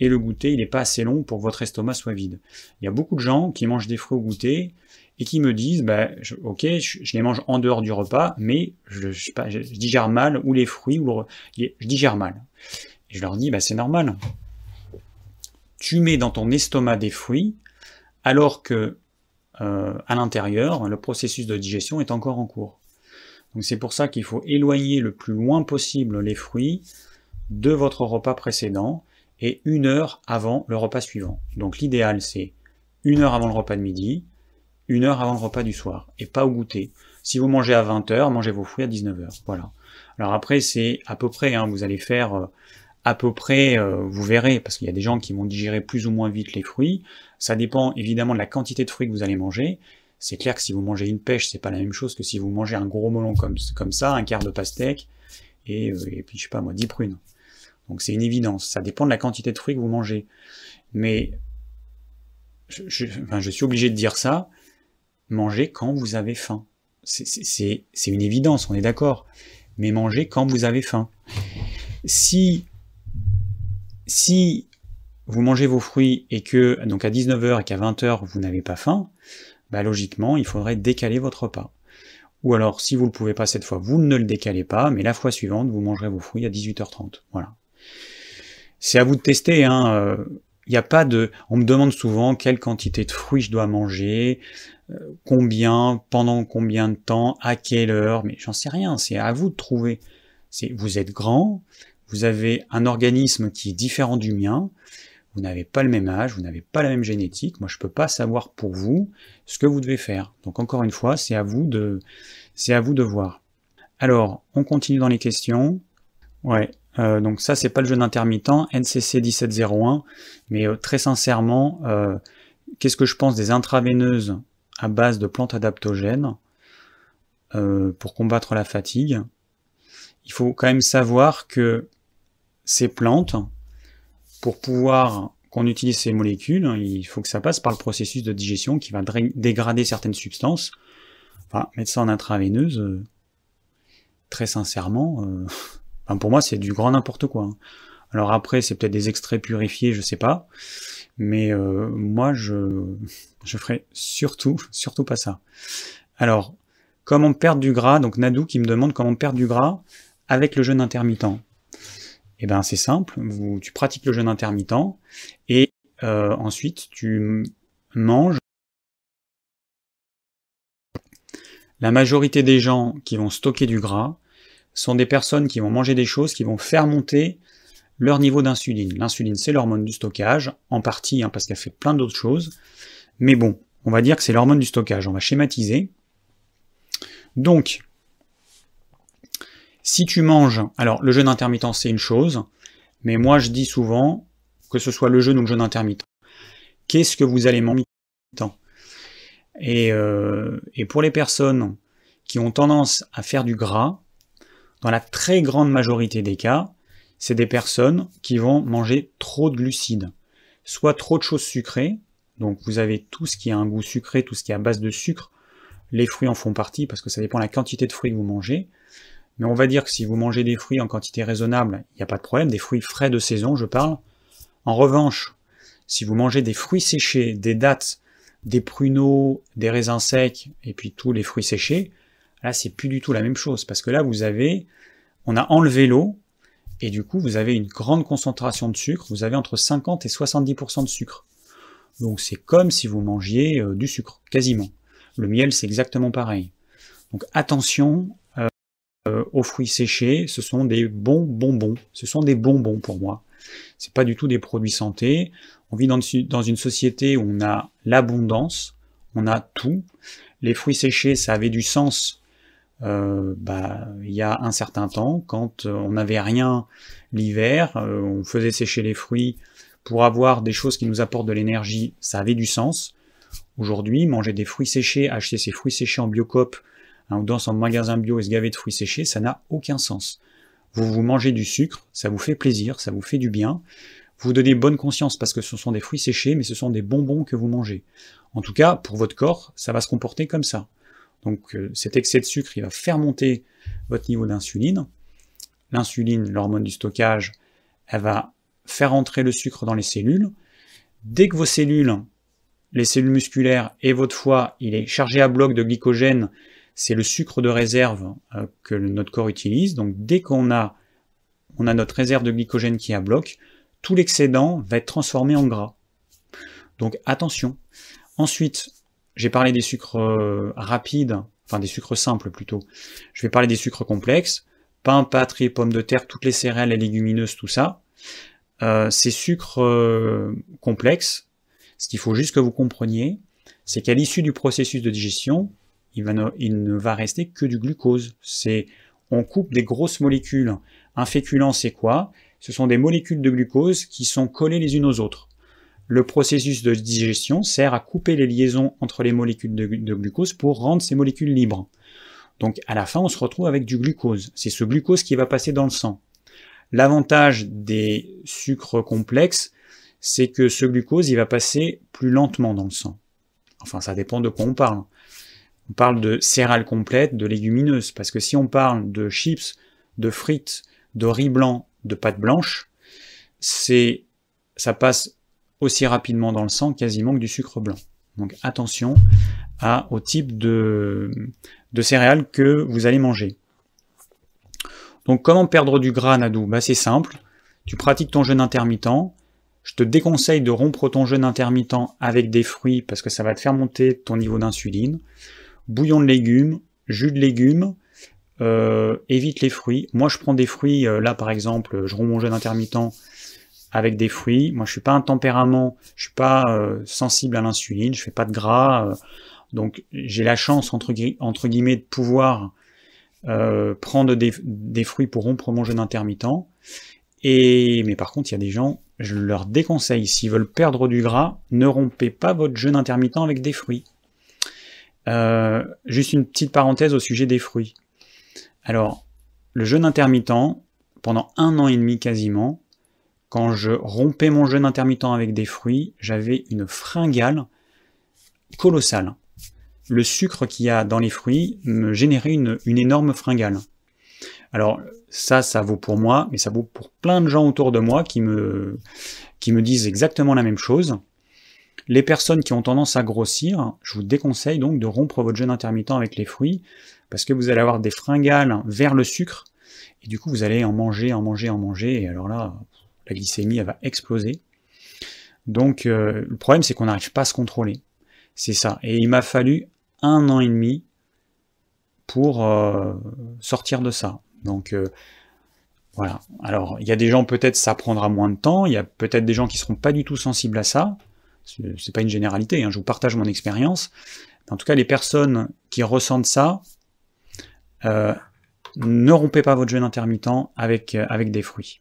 et le goûter, il n'est pas assez long pour que votre estomac soit vide. Il y a beaucoup de gens qui mangent des fruits au goûter et qui me disent, bah, ok, je, les mange en dehors du repas, mais je, digère mal, ou les fruits, ou je digère mal. Et je leur dis, bah, c'est normal. Tu mets dans ton estomac des fruits, alors que euh, à l'intérieur, le processus de digestion est encore en cours. Donc c'est pour ça qu'il faut éloigner le plus loin possible les fruits de votre repas précédent et une heure avant le repas suivant. Donc l'idéal c'est une heure avant le repas de midi, une heure avant le repas du soir, et pas au goûter. Si vous mangez à 20h, mangez vos fruits à 19h. Voilà. Alors après, c'est à peu près, hein, vous allez faire euh, à peu près, euh, vous verrez, parce qu'il y a des gens qui vont digérer plus ou moins vite les fruits. Ça dépend évidemment de la quantité de fruits que vous allez manger. C'est clair que si vous mangez une pêche, c'est pas la même chose que si vous mangez un gros melon comme, comme ça, un quart de pastèque, et, euh, et puis je sais pas moi, 10 prunes. Donc c'est une évidence, ça dépend de la quantité de fruits que vous mangez. Mais je, je, suis obligé de dire ça, mangez quand vous avez faim. C'est une évidence, on est d'accord. Mais mangez quand vous avez faim. Si, si vous mangez vos fruits et que, donc à 19h et qu'à 20h vous n'avez pas faim, bah logiquement, il faudrait décaler votre repas. Ou alors, si vous ne le pouvez pas cette fois, vous ne le décalez pas, mais la fois suivante, vous mangerez vos fruits à 18h30. Voilà. C'est à vous de tester, hein. Euh, n'y a pas de. On me demande souvent quelle quantité de fruits je dois manger, euh, combien, pendant combien de temps, à quelle heure, mais j'en sais rien. C'est à vous de trouver. C'est vous êtes grand, vous avez un organisme qui est différent du mien, vous n'avez pas le même âge, vous n'avez pas la même génétique. Moi, je peux pas savoir pour vous ce que vous devez faire. Donc encore une fois, c'est à vous de, voir. Alors, on continue dans les questions. Ouais, euh, donc ça, c'est pas le jeûne intermittent, NCC 1701, mais euh, très sincèrement, euh, qu'est-ce que je pense des intraveineuses à base de plantes adaptogènes pour combattre la fatigue? Il faut quand même savoir que ces plantes, pour pouvoir qu'on utilise ces molécules, il faut que ça passe par le processus de digestion qui va dégrader certaines substances. Enfin, mettre ça en intraveineuse, très sincèrement, [laughs] pour moi, c'est du grand n'importe quoi. Hein. Alors après, c'est peut-être des extraits purifiés, je sais pas. Mais euh, moi, je [laughs] je ferai surtout, [laughs] surtout pas ça. Alors, comment perdre du gras? Donc Nadou qui me demande comment perdre du gras avec le jeûne intermittent. Eh ben c'est simple, tu pratiques le jeûne intermittent et euh, ensuite tu manges. La majorité des gens qui vont stocker du gras, sont des personnes qui vont manger des choses qui vont faire monter leur niveau d'insuline. L'insuline, c'est l'hormone du stockage, en partie, hein, parce qu'elle fait plein d'autres choses. Mais bon, on va dire que c'est l'hormone du stockage. On va schématiser. Donc, si tu manges, alors le jeûne intermittent, c'est une chose, mais moi je dis souvent, que ce soit le jeûne ou le jeûne intermittent, qu'est-ce que vous allez manger et, euh, et pour les personnes qui ont tendance à faire du gras, dans la très grande majorité des cas, c'est des personnes qui vont manger trop de glucides, soit trop de choses sucrées, donc vous avez tout ce qui a un goût sucré, tout ce qui est à base de sucre, les fruits en font partie parce que ça dépend de la quantité de fruits que vous mangez, mais on va dire que si vous mangez des fruits en quantité raisonnable, il n'y a pas de problème, des fruits frais de saison, je parle. En revanche, si vous mangez des fruits séchés, des dattes, des pruneaux, des raisins secs, et puis tous les fruits séchés, Là, c'est plus du tout la même chose, parce que là, vous avez, on a enlevé l'eau, et du coup, vous avez une grande concentration de sucre, vous avez entre 50 et 70% de sucre. Donc c'est comme si vous mangiez euh, du sucre, quasiment. Le miel, c'est exactement pareil. Donc attention euh, aux fruits séchés, ce sont des bons bonbons. Ce sont des bonbons pour moi. C'est pas du tout des produits santé. On vit dans, une société où on a l'abondance, on a tout. Les fruits séchés, ça avait du sens euh, bah, il y a un certain temps, quand euh, on n'avait rien l'hiver, on faisait sécher les fruits pour avoir des choses qui nous apportent de l'énergie, ça avait du sens. Aujourd'hui, manger des fruits séchés, acheter ces fruits séchés en biocop hein, ou dans son magasin bio et se gaver de fruits séchés, ça n'a aucun sens. Vous vous mangez du sucre, ça vous fait plaisir, ça vous fait du bien. Vous donnez bonne conscience parce que ce sont des fruits séchés, mais ce sont des bonbons que vous mangez. En tout cas, pour votre corps, ça va se comporter comme ça. Donc euh, cet excès de sucre, il va faire monter votre niveau d'insuline. L'insuline, l'hormone du stockage, elle va faire entrer le sucre dans les cellules. Dès que vos cellules, les cellules musculaires et votre foie, il est chargé à bloc de glycogène, c'est le sucre de réserve euh, que notre corps utilise. Donc dès qu'on a, on a notre réserve de glycogène qui est à bloc, tout l'excédent va être transformé en gras. Donc attention. Ensuite, j'ai parlé des sucres euh, rapides, enfin des sucres simples plutôt. Je vais parler des sucres complexes, pain, pâte, riz, pommes de terre, toutes les céréales, les légumineuses, tout ça. Euh, ces sucres complexes, ce qu'il faut juste que vous compreniez, c'est qu'à l'issue du processus de digestion, il, ne va rester que du glucose. C'est on coupe des grosses molécules. Un féculent, c'est quoi? Ce sont des molécules de glucose qui sont collées les unes aux autres. Le processus de digestion sert à couper les liaisons entre les molécules de, de glucose pour rendre ces molécules libres. Donc à la fin, on se retrouve avec du glucose. C'est ce glucose qui va passer dans le sang. L'avantage des sucres complexes, c'est que ce glucose, il va passer plus lentement dans le sang. Enfin, ça dépend de quoi on parle. On parle de céréales complètes, de légumineuses, parce que si on parle de chips, de frites, de riz blanc, de pâte blanche, c'est, ça passe aussi rapidement dans le sang quasiment que du sucre blanc. Donc attention au type de, de céréales que vous allez manger. Donc comment perdre du gras, Nadou? Bah, C'est simple, tu pratiques ton jeûne intermittent, je te déconseille de rompre ton jeûne intermittent avec des fruits parce que ça va te faire monter ton niveau d'insuline. Bouillon de légumes, jus de légumes, euh, évite les fruits. Moi je prends des fruits, euh, là par exemple, je romps mon jeûne intermittent avec des fruits. Moi je suis pas un tempérament, je suis pas euh, sensible à l'insuline, je fais pas de gras. donc j'ai la chance entre, guillemets de pouvoir prendre des, des, fruits pour rompre mon jeûne intermittent. Et mais par contre il y a des gens je leur déconseille, s'ils veulent perdre du gras, ne rompez pas votre jeûne intermittent avec des fruits. Euh, juste une petite parenthèse au sujet des fruits. Alors, le jeûne intermittent, pendant un an et demi quasiment, quand je rompais mon jeûne intermittent avec des fruits, j'avais une fringale colossale. Le sucre qu'il y a dans les fruits me générait une, une énorme fringale. Alors ça, ça vaut pour moi, mais ça vaut pour plein de gens autour de moi qui me, qui me disent exactement la même chose. Les personnes qui ont tendance à grossir, je vous déconseille donc de rompre votre jeûne intermittent avec les fruits, parce que vous allez avoir des fringales vers le sucre, et du coup vous allez en manger, en manger, en manger, et alors là, la glycémie va exploser. Donc euh, le problème c'est qu'on n'arrive pas à se contrôler. C'est ça. Et il m'a fallu un an et demi pour euh, sortir de ça. Donc euh, voilà. Alors il y a des gens peut-être ça prendra moins de temps, il y a peut-être des gens qui seront pas du tout sensibles à ça. C'est pas une généralité, hein, je vous partage mon expérience. En tout cas, les personnes qui ressentent ça, euh, ne rompez pas votre jeûne intermittent avec, euh, des fruits.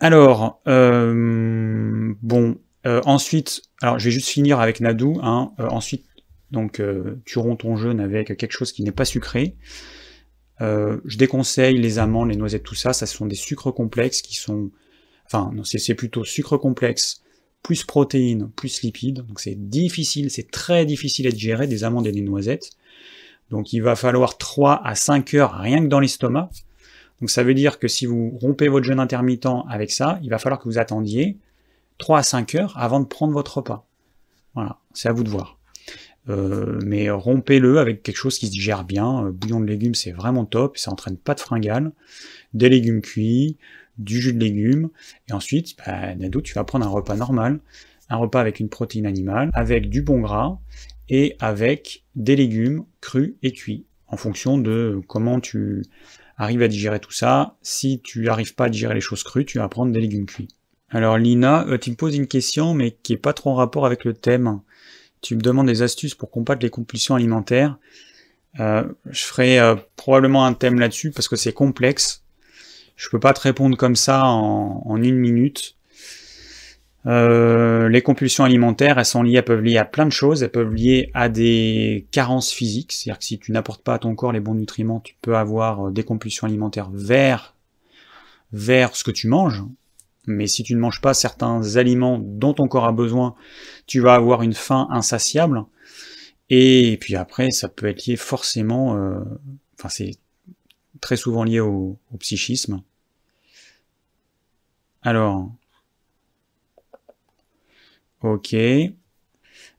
Alors, bon, ensuite, alors je vais juste finir avec Nadou. Hein, ensuite, donc, tu romps ton jeûne avec quelque chose qui n'est pas sucré. Euh, je déconseille les amandes, les noisettes, tout ça. Ça, ce sont des sucres complexes qui sont... Enfin, c'est plutôt sucre complexe, plus protéines, plus lipides. Donc c'est difficile, c'est très difficile à digérer des amandes et des noisettes. Donc il va falloir 3 à 5 heures rien que dans l'estomac. Donc ça veut dire que si vous rompez votre jeûne intermittent avec ça, il va falloir que vous attendiez 3 à 5 heures avant de prendre votre repas. Voilà, c'est à vous de voir. Euh, mais rompez-le avec quelque chose qui se digère bien. Euh, bouillon de légumes, c'est vraiment top, ça entraîne pas de fringales. Des légumes cuits, du jus de légumes, et ensuite, bah, Nado, tu vas prendre un repas normal, un repas avec une protéine animale, avec du bon gras, et avec des légumes crus et cuits, en fonction de comment tu arrives à digérer tout ça. Si tu n'arrives pas à digérer les choses crues, tu vas prendre des légumes cuits. Alors Lina, euh, tu me poses une question, mais qui est pas trop en rapport avec le thème tu me demandes des astuces pour combattre les compulsions alimentaires. Euh, je ferai euh, probablement un thème là-dessus parce que c'est complexe. Je peux pas te répondre comme ça en, une minute. Euh, les compulsions alimentaires, elles sont liées, elles peuvent lier à plein de choses. Elles peuvent lier à des carences physiques, c'est-à-dire que si tu n'apportes pas à ton corps les bons nutriments, tu peux avoir des compulsions alimentaires vers vers ce que tu manges. Mais si tu ne manges pas certains aliments dont ton corps a besoin, tu vas avoir une faim insatiable. Et puis après, ça peut être lié forcément, euh, enfin c'est très souvent lié au, psychisme. Alors, ok.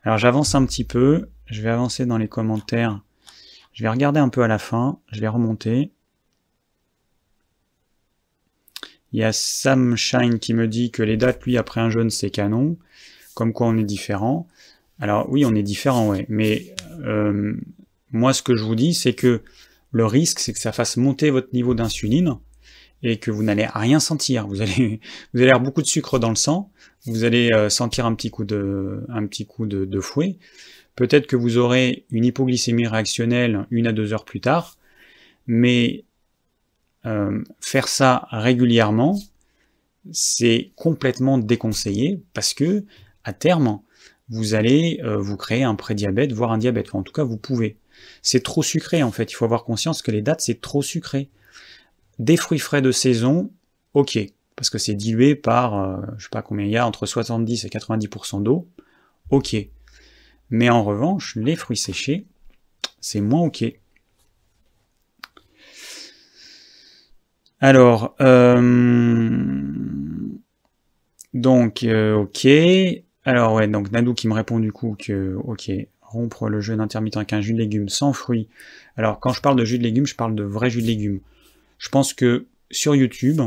Alors j'avance un petit peu, je vais avancer dans les commentaires. Je vais regarder un peu à la fin, je vais remonter. Il y a Sam Shine qui me dit que les dates, lui, après un jeûne, c'est canon. Comme quoi on est différent. Alors oui, on est différent, ouais. Mais euh, moi, ce que je vous dis, c'est que le risque, c'est que ça fasse monter votre niveau d'insuline et que vous n'allez rien sentir. Vous allez, [laughs] avoir beaucoup de sucre dans le sang. Vous allez euh, sentir un petit coup de fouet Peut-être que vous aurez une hypoglycémie réactionnelle une à deux heures plus tard, mais euh, faire ça régulièrement, c'est complètement déconseillé parce que à terme, vous allez euh, vous créer un prédiabète, voire un diabète. en tout cas, vous pouvez. C'est trop sucré en fait. Il faut avoir conscience que les dates, c'est trop sucré. Des fruits frais de saison, ok, parce que c'est dilué par, euh, je sais pas combien il y a, entre 70 et 90% d'eau, ok. Mais en revanche, les fruits séchés, c'est moins ok. Alors, euh, donc, euh, ok. Alors, ouais, donc Nadou qui me répond du coup que, ok, rompre le jeûne intermittent avec un jus de légumes sans fruits. Alors, quand je parle de jus de légumes, je parle de vrai jus de légumes. Je pense que sur YouTube,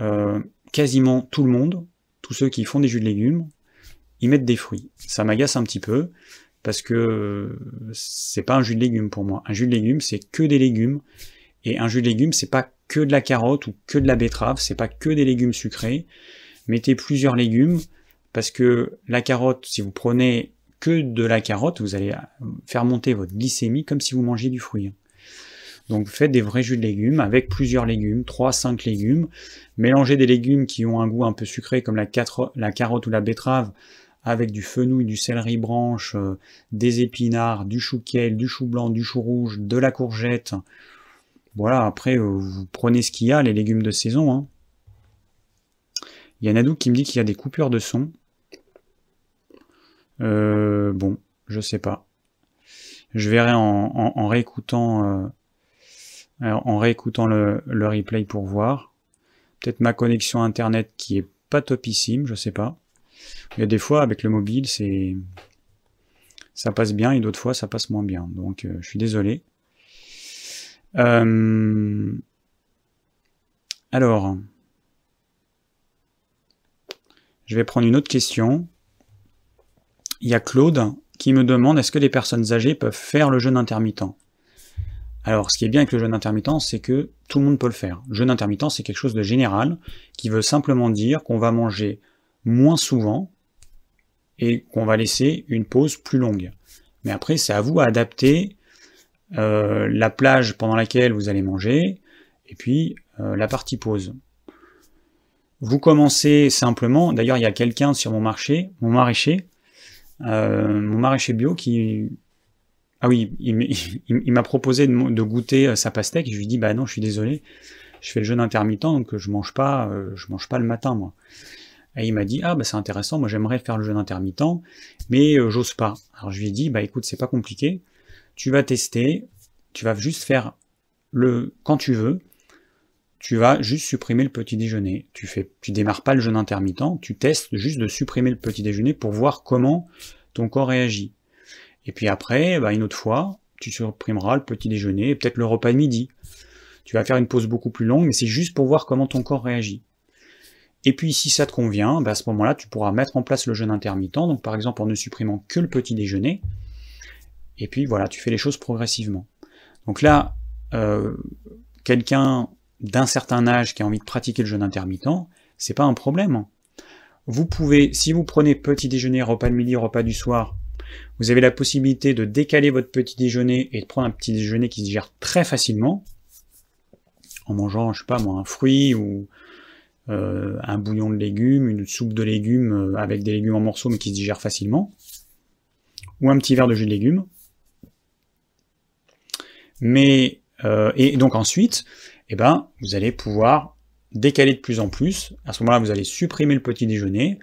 euh, quasiment tout le monde, tous ceux qui font des jus de légumes, ils mettent des fruits. Ça m'agace un petit peu, parce que c'est pas un jus de légumes pour moi. Un jus de légumes, c'est que des légumes, et un jus de légumes, c'est pas que de la carotte ou que de la betterave, c'est pas que des légumes sucrés. Mettez plusieurs légumes, parce que la carotte, si vous prenez que de la carotte, vous allez faire monter votre glycémie comme si vous mangez du fruit. Donc faites des vrais jus de légumes avec plusieurs légumes, 3-5 légumes. Mélangez des légumes qui ont un goût un peu sucré comme la, carotte ou la betterave avec du fenouil, du céleri branche, euh, des épinards, du chou kale, du chou blanc, du chou rouge, de la courgette. Voilà, après, euh, vous prenez ce qu'il y a, les légumes de saison. Hein. Il y a Nadou qui me dit qu'il y a des coupures de son. Euh, bon, je sais pas. Je verrai en, réécoutant, en réécoutant le, le replay pour voir. Peut-être ma connexion internet qui est pas topissime, je sais pas. Il y a des fois, avec le mobile, c'est ça passe bien et d'autres fois, ça passe moins bien. Donc, euh, je suis désolé. Euh, alors, je vais prendre une autre question. Il y a Claude qui me demande est-ce que les personnes âgées peuvent faire le jeûne intermittent? Alors, ce qui est bien avec le jeûne intermittent, c'est que tout le monde peut le faire. Le jeûne intermittent, c'est quelque chose de général qui veut simplement dire qu'on va manger moins souvent et qu'on va laisser une pause plus longue. Mais après, c'est à vous à adapter euh, la plage pendant laquelle vous allez manger, et puis euh, la partie pause. Vous commencez simplement, d'ailleurs il y a quelqu'un sur mon marché, mon maraîcher, mon maraîcher bio qui... Ah oui, il [laughs] m'a proposé de, goûter sa pastèque, je lui dis bah non, je suis désolé, je fais le jeûne intermittent, donc je mange pas, mange pas le matin moi. Et il m'a dit, ah bah c'est intéressant, moi j'aimerais faire le jeûne intermittent, mais euh, j'ose pas. Alors je lui ai dit, bah écoute, c'est pas compliqué, tu vas tester, tu vas juste faire le quand tu veux, tu vas juste supprimer le petit déjeuner. Tu fais, tu démarres pas le jeûne intermittent, tu testes juste de supprimer le petit déjeuner pour voir comment ton corps réagit. Et puis après, bah, une autre fois, tu supprimeras le petit déjeuner et peut-être le repas de midi. Tu vas faire une pause beaucoup plus longue, mais c'est juste pour voir comment ton corps réagit. Et puis si ça te convient, bah, à ce moment-là, tu pourras mettre en place le jeûne intermittent, donc par exemple en ne supprimant que le petit déjeuner. Et puis voilà, tu fais les choses progressivement. Donc là, euh, quelqu'un d'un certain âge qui a envie de pratiquer le jeûne intermittent, c'est pas un problème. Vous pouvez, si vous prenez petit déjeuner, repas de midi, repas du soir, vous avez la possibilité de décaler votre petit déjeuner et de prendre un petit déjeuner qui se gère très facilement, en mangeant, je sais pas moi, un fruit ou, euh, un bouillon de légumes, une soupe de légumes euh, avec des légumes en morceaux mais qui se digèrent facilement, ou un petit verre de jus de légumes. Mais euh, et donc ensuite, eh ben, vous allez pouvoir décaler de plus en plus. À ce moment-là, vous allez supprimer le petit déjeuner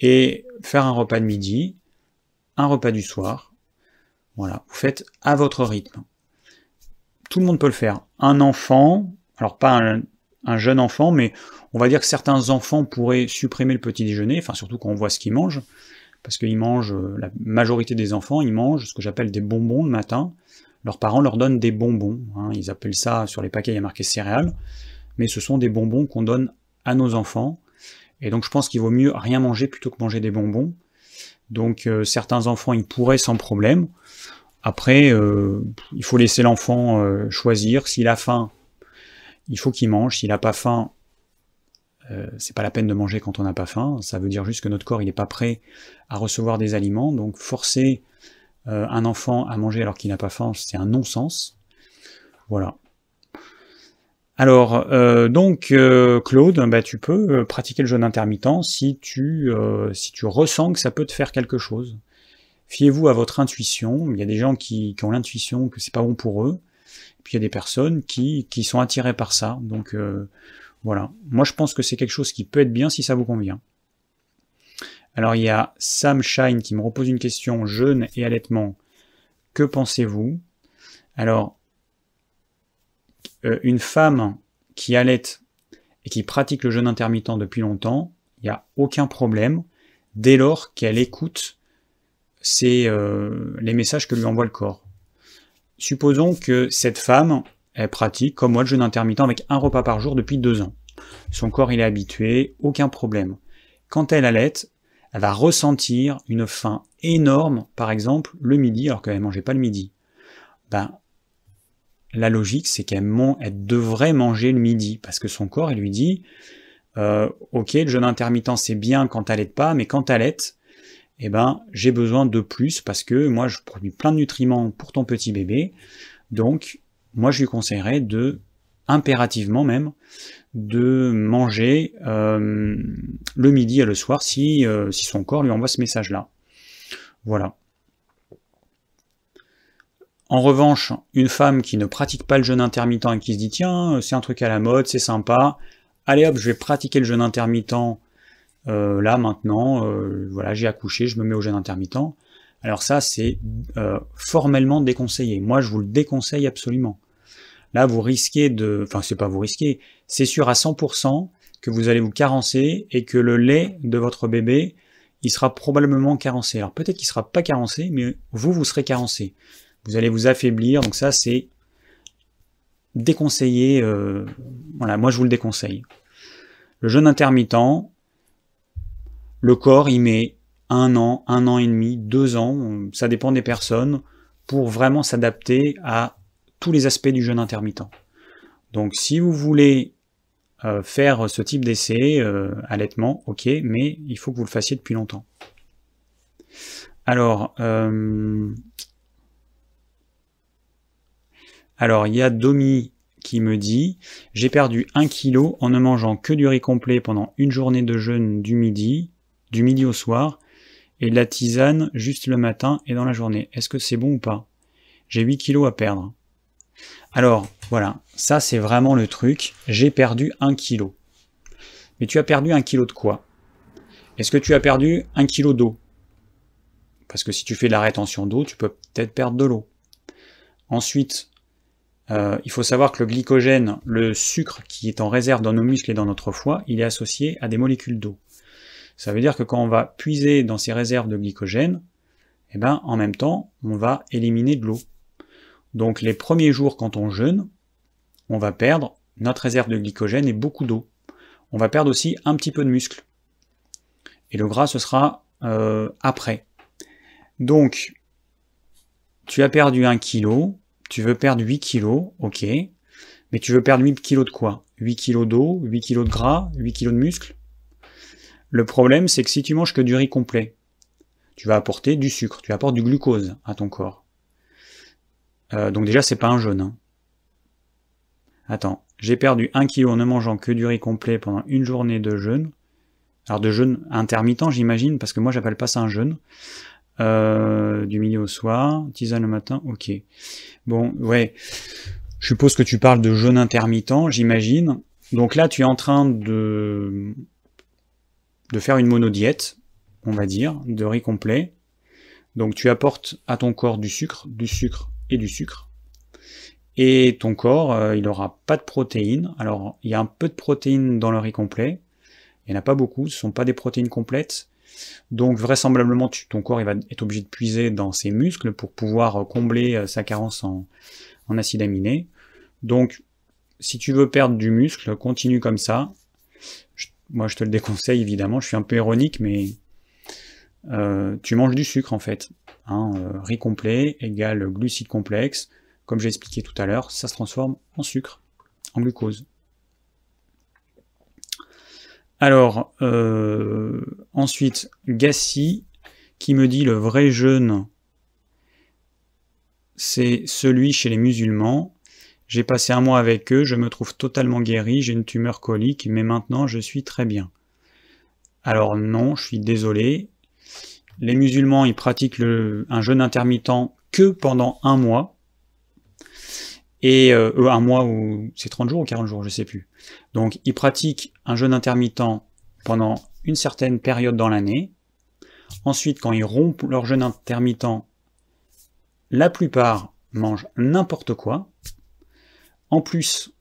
et faire un repas de midi, un repas du soir. Voilà, vous faites à votre rythme. Tout le monde peut le faire. Un enfant, alors pas un, un jeune enfant, mais on va dire que certains enfants pourraient supprimer le petit déjeuner, enfin surtout quand on voit ce qu'ils mangent, parce qu'ils mangent, euh, la majorité des enfants, ils mangent ce que j'appelle des bonbons le matin. Leurs parents leur donnent des bonbons, hein. ils appellent ça, sur les paquets il y a marqué céréales, mais ce sont des bonbons qu'on donne à nos enfants, et donc je pense qu'il vaut mieux rien manger plutôt que manger des bonbons. Donc euh, certains enfants, ils pourraient sans problème. Après, euh, il faut laisser l'enfant choisir. S'il a faim, il faut qu'il mange. S'il n'a pas faim, euh, c'est pas la peine de manger quand on n'a pas faim. Ça veut dire juste que notre corps n'est pas prêt à recevoir des aliments. Donc forcer un enfant à manger alors qu'il n'a pas faim, c'est un non-sens. Voilà. Alors, donc, Claude, bah, tu peux pratiquer le jeûne intermittent si tu, si tu ressens que ça peut te faire quelque chose. Fiez-vous à votre intuition. Il y a des gens qui, ont l'intuition que c'est pas bon pour eux. puis il y a des personnes qui, qui sont attirées par ça. Donc euh, voilà. Moi je pense que c'est quelque chose qui peut être bien si ça vous convient. Alors il y a Sam Shine qui me repose une question jeûne et allaitement. Que pensez-vous? Alors euh, une femme qui allaite et qui pratique le jeûne intermittent depuis longtemps, il n'y a aucun problème dès lors qu'elle écoute euh, les messages que lui envoie le corps. Supposons que cette femme, elle pratique, comme moi, le jeûne intermittent avec un repas par jour depuis deux ans. Son corps, il est habitué, aucun problème. Quand elle allait, elle va ressentir une faim énorme, par exemple, le midi, alors qu'elle ne mangeait pas le midi. Ben, la logique, c'est qu'elle devrait manger le midi, parce que son corps, il lui dit, euh, ok, le jeûne intermittent, c'est bien quand elle n'allait pas, mais quand elle allait, eh ben, j'ai besoin de plus parce que moi, je produis plein de nutriments pour ton petit bébé. Donc, moi, je lui conseillerais de, impérativement même, de manger euh, le midi et le soir si, euh, si son corps lui envoie ce message-là. Voilà. En revanche, une femme qui ne pratique pas le jeûne intermittent et qui se dit tiens, c'est un truc à la mode, c'est sympa, allez hop, je vais pratiquer le jeûne intermittent euh, là maintenant, voilà, j'ai accouché, je me mets au jeûne intermittent. Alors ça, c'est formellement déconseillé. Moi, je vous le déconseille absolument. Là, vous risquez de, enfin, c'est pas vous risquez, c'est sûr à 100% que vous allez vous carencer et que le lait de votre bébé, il sera probablement carencé. Alors peut-être qu'il sera pas carencé, mais vous, vous serez carencé. Vous allez vous affaiblir. Donc ça, c'est déconseillé. voilà, moi, je vous le déconseille. Le jeûne intermittent, le corps, il met un an, un an et demi, deux ans, ça dépend des personnes, pour vraiment s'adapter à tous les aspects du jeûne intermittent. Donc si vous voulez euh, faire ce type d'essai, euh, allaitement, ok, mais il faut que vous le fassiez depuis longtemps. Alors, euh, alors il y a Domi qui me dit j'ai perdu un kilo en ne mangeant que du riz complet pendant une journée de jeûne du midi du midi au soir, et de la tisane juste le matin et dans la journée. Est-ce que c'est bon ou pas? J'ai 8 kilos à perdre. Alors, voilà, ça c'est vraiment le truc. J'ai perdu 1 kilo. Mais tu as perdu 1 kilo de quoi? Est-ce que tu as perdu 1 kilo d'eau? Parce que si tu fais de la rétention d'eau, tu peux peut-être perdre de l'eau. Ensuite, euh, il faut savoir que le glycogène, le sucre qui est en réserve dans nos muscles et dans notre foie, il est associé à des molécules d'eau. Ça veut dire que quand on va puiser dans ces réserves de glycogène, eh ben, en même temps, on va éliminer de l'eau. Donc les premiers jours quand on jeûne, on va perdre notre réserve de glycogène et beaucoup d'eau. On va perdre aussi un petit peu de muscle. Et le gras, ce sera euh, après. Donc, tu as perdu 1 kg, tu veux perdre 8 kg, ok. Mais tu veux perdre 8 kg de quoi? 8 kg d'eau, 8 kg de gras, 8 kg de muscle? Le problème, c'est que si tu manges que du riz complet, tu vas apporter du sucre, tu apportes du glucose à ton corps. Euh, donc déjà, c'est pas un jeûne. Hein. Attends, j'ai perdu 1 kg en ne mangeant que du riz complet pendant une journée de jeûne. Alors de jeûne intermittent, j'imagine, parce que moi, j'appelle pas ça un jeûne. Euh, du milieu au soir, tisane le matin, ok. Bon, ouais. Je suppose que tu parles de jeûne intermittent, j'imagine. Donc là, tu es en train de de faire une monodiète, on va dire, de riz complet. Donc tu apportes à ton corps du sucre, du sucre et du sucre. Et ton corps, euh, il n'aura pas de protéines. Alors il y a un peu de protéines dans le riz complet. Il n'y en a pas beaucoup, ce ne sont pas des protéines complètes. Donc vraisemblablement, ton corps il va être obligé de puiser dans ses muscles pour pouvoir euh, combler euh, sa carence en, en acides aminés. Donc si tu veux perdre du muscle, continue comme ça moi je te le déconseille évidemment, je suis un peu ironique, mais euh, tu manges du sucre en fait. Hein, euh, riz complet égale glucides complexes. Comme j'ai expliqué tout à l'heure, ça se transforme en sucre, en glucose. Alors, euh, ensuite, Gassi qui me dit le vrai jeûne, c'est celui chez les musulmans. J'ai passé un mois avec eux, je me trouve totalement guéri, j'ai une tumeur colique, mais maintenant je suis très bien. Alors non, je suis désolé. Les musulmans, ils pratiquent un jeûne intermittent que pendant un mois. Et euh, un mois ou c'est 30 jours ou 40 jours, je sais plus. Donc ils pratiquent un jeûne intermittent pendant une certaine période dans l'année. Ensuite, quand ils rompent leur jeûne intermittent, la plupart mangent n'importe quoi. En plus,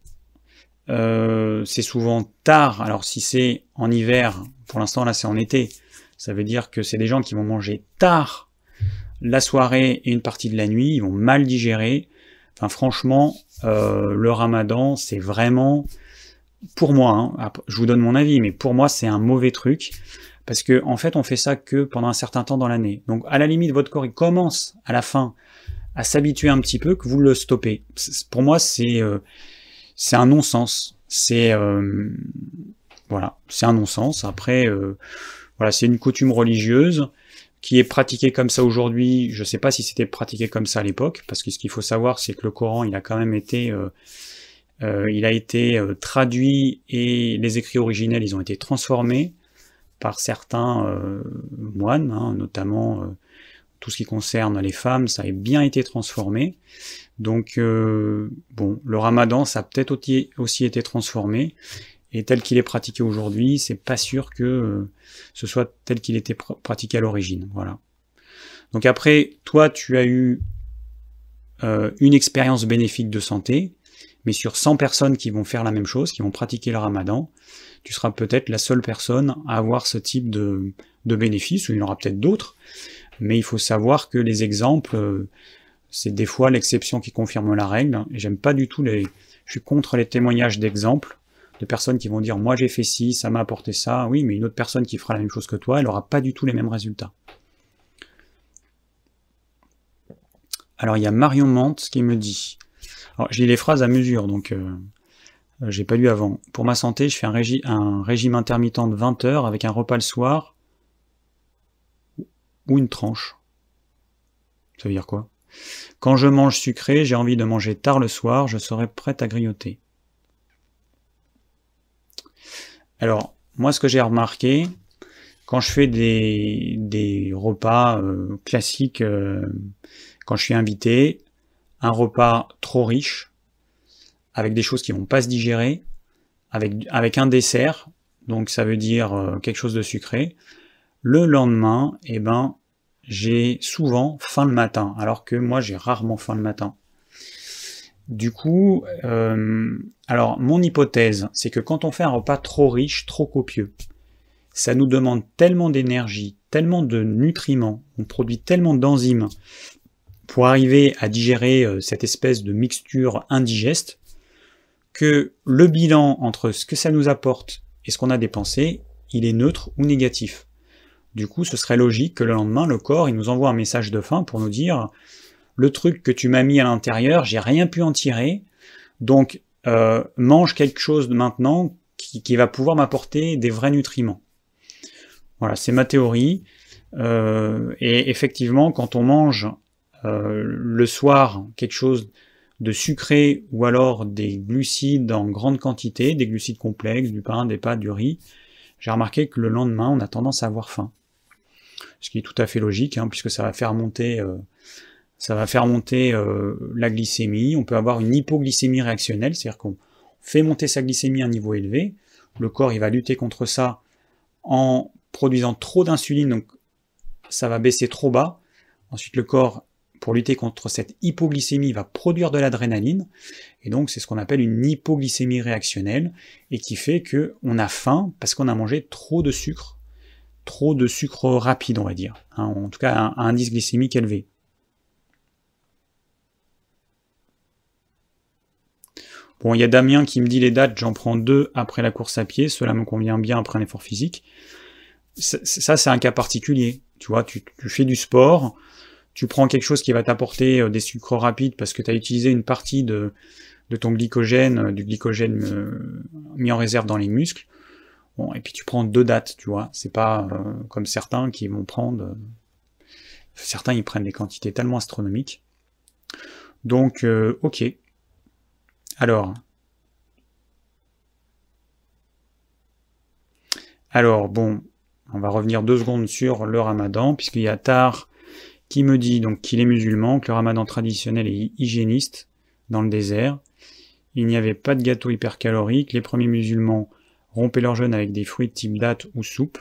euh, c'est souvent tard. Alors si c'est en hiver, pour l'instant là c'est en été, ça veut dire que c'est des gens qui vont manger tard la soirée et une partie de la nuit, ils vont mal digérer. Enfin franchement, euh, le ramadan c'est vraiment, pour moi, hein, je vous donne mon avis, mais pour moi c'est un mauvais truc. Parce que en fait on fait ça que pendant un certain temps dans l'année. Donc à la limite votre corps il commence à la fin à s'habituer un petit peu que vous le stoppez. Pour moi, c'est euh, c'est un non-sens. C'est euh, voilà, c'est un non-sens. Après, euh, voilà, c'est une coutume religieuse qui est pratiquée comme ça aujourd'hui. Je ne sais pas si c'était pratiqué comme ça à l'époque, parce que ce qu'il faut savoir, c'est que le Coran, il a quand même été il a été traduit et les écrits originels, ils ont été transformés par certains moines, hein, notamment tout ce qui concerne les femmes, ça a bien été transformé. Donc, euh, bon, le ramadan, ça a peut-être aussi été transformé. Et tel qu'il est pratiqué aujourd'hui, c'est pas sûr que euh, ce soit tel qu'il était pratiqué à l'origine. Voilà. Donc après, toi, tu as eu euh, une expérience bénéfique de santé, mais sur 100 personnes qui vont faire la même chose, qui vont pratiquer le ramadan, tu seras peut-être la seule personne à avoir ce type de, de bénéfice, ou il y en aura peut-être d'autres, mais il faut savoir que les exemples, euh, c'est des fois l'exception qui confirme la règle, et j'aime pas du tout les... Je suis contre les témoignages d'exemples, de personnes qui vont dire « moi j'ai fait ci, ça m'a apporté ça », oui, mais une autre personne qui fera la même chose que toi, elle aura pas du tout les mêmes résultats. Alors il y a Marion Mante qui me dit, alors lis les phrases à mesure, donc euh, euh, j'ai pas lu avant. Pour ma santé, je fais un, un régime intermittent de 20 heures avec un repas le soir ou une tranche. Ça veut dire quoi? Quand je mange sucré, j'ai envie de manger tard le soir, je serai prête à grignoter. Alors, moi ce que j'ai remarqué, quand je fais des, repas euh, classiques, euh, quand je suis invité, un repas trop riche, avec des choses qui vont pas se digérer, avec, avec un dessert, donc ça veut dire euh, quelque chose de sucré, le lendemain, eh ben, j'ai souvent faim le matin, alors que moi j'ai rarement faim le matin. Du coup, euh, alors mon hypothèse, c'est que quand on fait un repas trop riche, trop copieux, ça nous demande tellement d'énergie, tellement de nutriments, on produit tellement d'enzymes pour arriver à digérer euh, cette espèce de mixture indigeste, que le bilan entre ce que ça nous apporte et ce qu'on a dépensé, il est neutre ou négatif. Du coup, ce serait logique que le lendemain, le corps, il nous envoie un message de faim pour nous dire le truc que tu m'as mis à l'intérieur, j'ai rien pu en tirer, donc euh, mange quelque chose maintenant qui, va pouvoir m'apporter des vrais nutriments. Voilà, c'est ma théorie. Euh, et effectivement, quand on mange euh, le soir quelque chose de sucré ou alors des glucides en grande quantité, des glucides complexes, du pain, des pâtes, du riz, j'ai remarqué que le lendemain, on a tendance à avoir faim ce qui est tout à fait logique, hein, puisque ça va faire monter, ça va faire monter euh, la glycémie. On peut avoir une hypoglycémie réactionnelle, c'est-à-dire qu'on fait monter sa glycémie à un niveau élevé. Le corps, va lutter contre ça en produisant trop d'insuline, donc ça va baisser trop bas. Ensuite, le corps, pour lutter contre cette hypoglycémie, va produire de l'adrénaline, et donc c'est ce qu'on appelle une hypoglycémie réactionnelle, et qui fait que on a faim parce qu'on a mangé trop de sucre trop de sucre rapide, on va dire. Hein, en tout cas, un, indice glycémique élevé. Bon, il y a Damien qui me dit les dates, j'en prends deux après la course à pied, cela me convient bien après un effort physique. Ça, c'est un cas particulier. Tu vois, tu, fais du sport, tu prends quelque chose qui va t'apporter euh, des sucres rapides parce que tu as utilisé une partie de, ton glycogène, euh, du glycogène euh, mis en réserve dans les muscles. Bon, et puis tu prends deux dates, tu vois. C'est pas comme certains qui vont prendre. Certains ils prennent des quantités tellement astronomiques. Donc, ok. Alors. Alors, bon, on va revenir deux secondes sur le ramadan, puisqu'il y a Tar qui me dit donc qu'il est musulman, que le ramadan traditionnel est hygiéniste dans le désert. Il n'y avait pas de gâteau hypercalorique. Les premiers musulmans rompaient leur jeûne avec des fruits de type date ou soupe.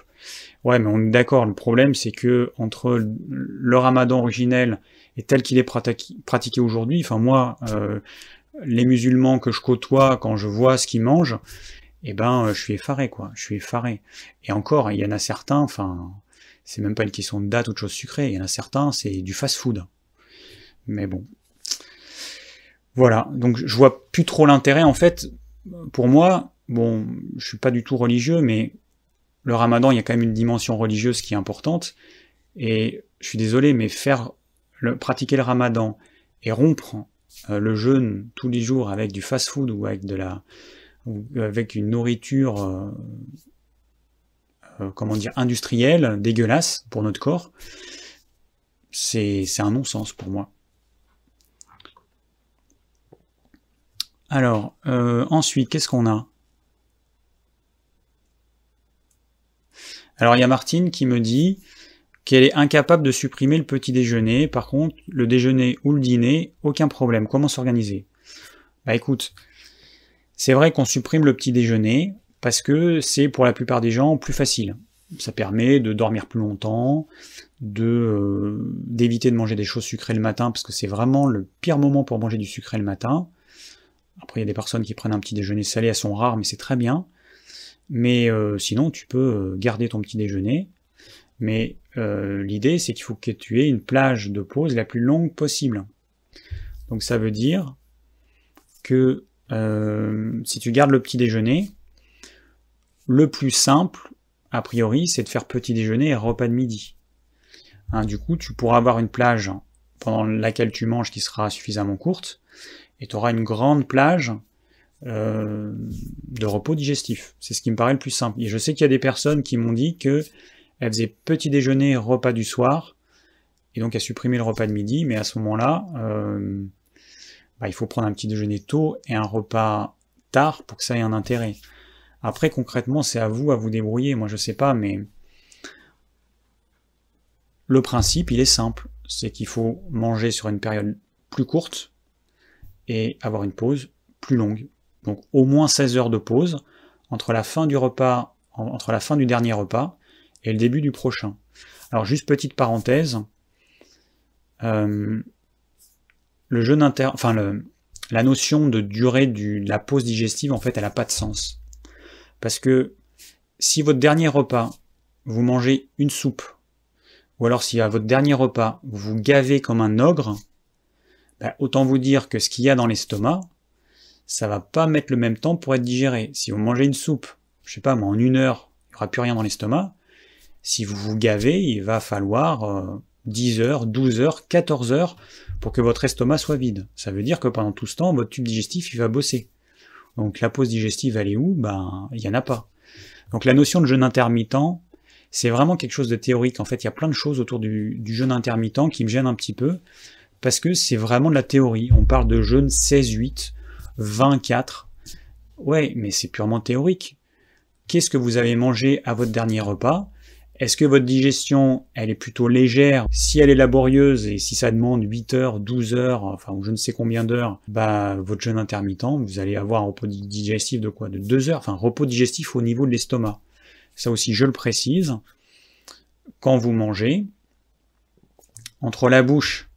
Ouais, mais on est d'accord. Le problème, c'est que entre le ramadan originel et tel qu'il est pratiqué aujourd'hui, enfin moi, euh, les musulmans que je côtoie, quand je vois ce qu'ils mangent, eh ben, je suis effaré, quoi. Je suis effaré. Et encore, il y en a certains, enfin, c'est même pas une question de date ou de choses sucrées. Il y en a certains, c'est du fast-food. Mais bon. Voilà. Donc, je vois plus trop l'intérêt. En fait, pour moi, bon, je suis pas du tout religieux, mais le ramadan, il y a quand même une dimension religieuse qui est importante. Et je suis désolé, mais faire pratiquer le ramadan et rompre euh, le jeûne tous les jours avec du fast-food ou avec de la ou avec une nourriture euh, euh, comment dire industrielle, dégueulasse pour notre corps, c'est un non-sens pour moi. Alors, ensuite, qu'est-ce qu'on a? Alors il y a Martine qui me dit qu'elle est incapable de supprimer le petit déjeuner, par contre le déjeuner ou le dîner, aucun problème. Comment s'organiser? Bah écoute, c'est vrai qu'on supprime le petit déjeuner parce que c'est pour la plupart des gens plus facile. Ça permet de dormir plus longtemps, de euh, d'éviter de manger des choses sucrées le matin parce que c'est vraiment le pire moment pour manger du sucré le matin. Après, il y a des personnes qui prennent un petit déjeuner salé, elles sont rares, mais c'est très bien. Mais euh, sinon, tu peux euh, garder ton petit déjeuner. Mais euh, l'idée, c'est qu'il faut que tu aies une plage de pause la plus longue possible. Donc ça veut dire que si tu gardes le petit déjeuner, le plus simple, a priori, c'est de faire petit déjeuner et repas de midi. Hein, du coup, tu pourras avoir une plage pendant laquelle tu manges qui sera suffisamment courte, et tu auras une grande plage euh, de repos digestif. C'est ce qui me paraît le plus simple. Et je sais qu'il y a des personnes qui m'ont dit que elles faisaient petit déjeuner, repas du soir, et donc elles supprimaient le repas de midi, mais à ce moment-là, euh, bah, il faut prendre un petit déjeuner tôt et un repas tard pour que ça ait un intérêt. Après, concrètement, c'est à vous à vous débrouiller. Moi, je sais pas, mais le principe, il est simple. C'est qu'il faut manger sur une période plus courte et avoir une pause plus longue. Donc au moins 16 heures de pause entre la fin du repas, entre la fin du dernier repas et le début du prochain. Alors juste petite parenthèse, euh, le enfin la notion de durée de la pause digestive en fait elle n'a pas de sens parce que si votre dernier repas vous mangez une soupe ou alors si à votre dernier repas vous vous gavez comme un ogre, bah, autant vous dire que ce qu'il y a dans l'estomac, ça va pas mettre le même temps pour être digéré. Si vous mangez une soupe, je sais pas moi, en une heure, il n'y aura plus rien dans l'estomac. Si vous vous gavez, il va falloir 10 euh, heures, 12 heures, 14 heures pour que votre estomac soit vide. Ça veut dire que pendant tout ce temps, votre tube digestif, il va bosser. Donc la pause digestive, elle est où? Ben, il n'y en a pas. Donc la notion de jeûne intermittent, c'est vraiment quelque chose de théorique. En fait, il y a plein de choses autour du, du jeûne intermittent qui me gênent un petit peu, parce que c'est vraiment de la théorie. On parle de jeûne 16-8, 24. Ouais, mais c'est purement théorique. Qu'est-ce que vous avez mangé à votre dernier repas? Est-ce que votre digestion, elle est plutôt légère? Si elle est laborieuse et si ça demande 8 heures, 12 heures, enfin, je ne sais combien d'heures, bah, votre jeûne intermittent, vous allez avoir un repos digestif de quoi? De 2 heures, enfin, repos digestif au niveau de l'estomac. Ça aussi, je le précise. Quand vous mangez, entre la bouche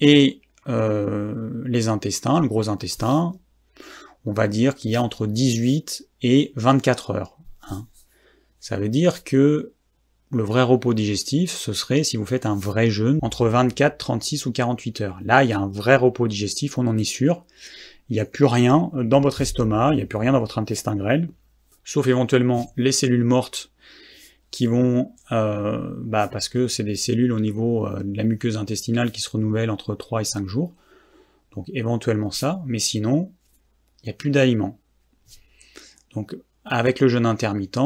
et euh, les intestins, le gros intestin, on va dire qu'il y a entre 18 et 24 heures. Hein. Ça veut dire que le vrai repos digestif, ce serait si vous faites un vrai jeûne entre 24, 36 ou 48 heures. Là, il y a un vrai repos digestif, on en est sûr. Il n'y a plus rien dans votre estomac, il n'y a plus rien dans votre intestin grêle, sauf éventuellement les cellules mortes qui vont, euh, bah parce que c'est des cellules au niveau euh, de la muqueuse intestinale qui se renouvellent entre 3 et 5 jours. Donc éventuellement ça, mais sinon, il n'y a plus d'aliments. Donc avec le jeûne intermittent,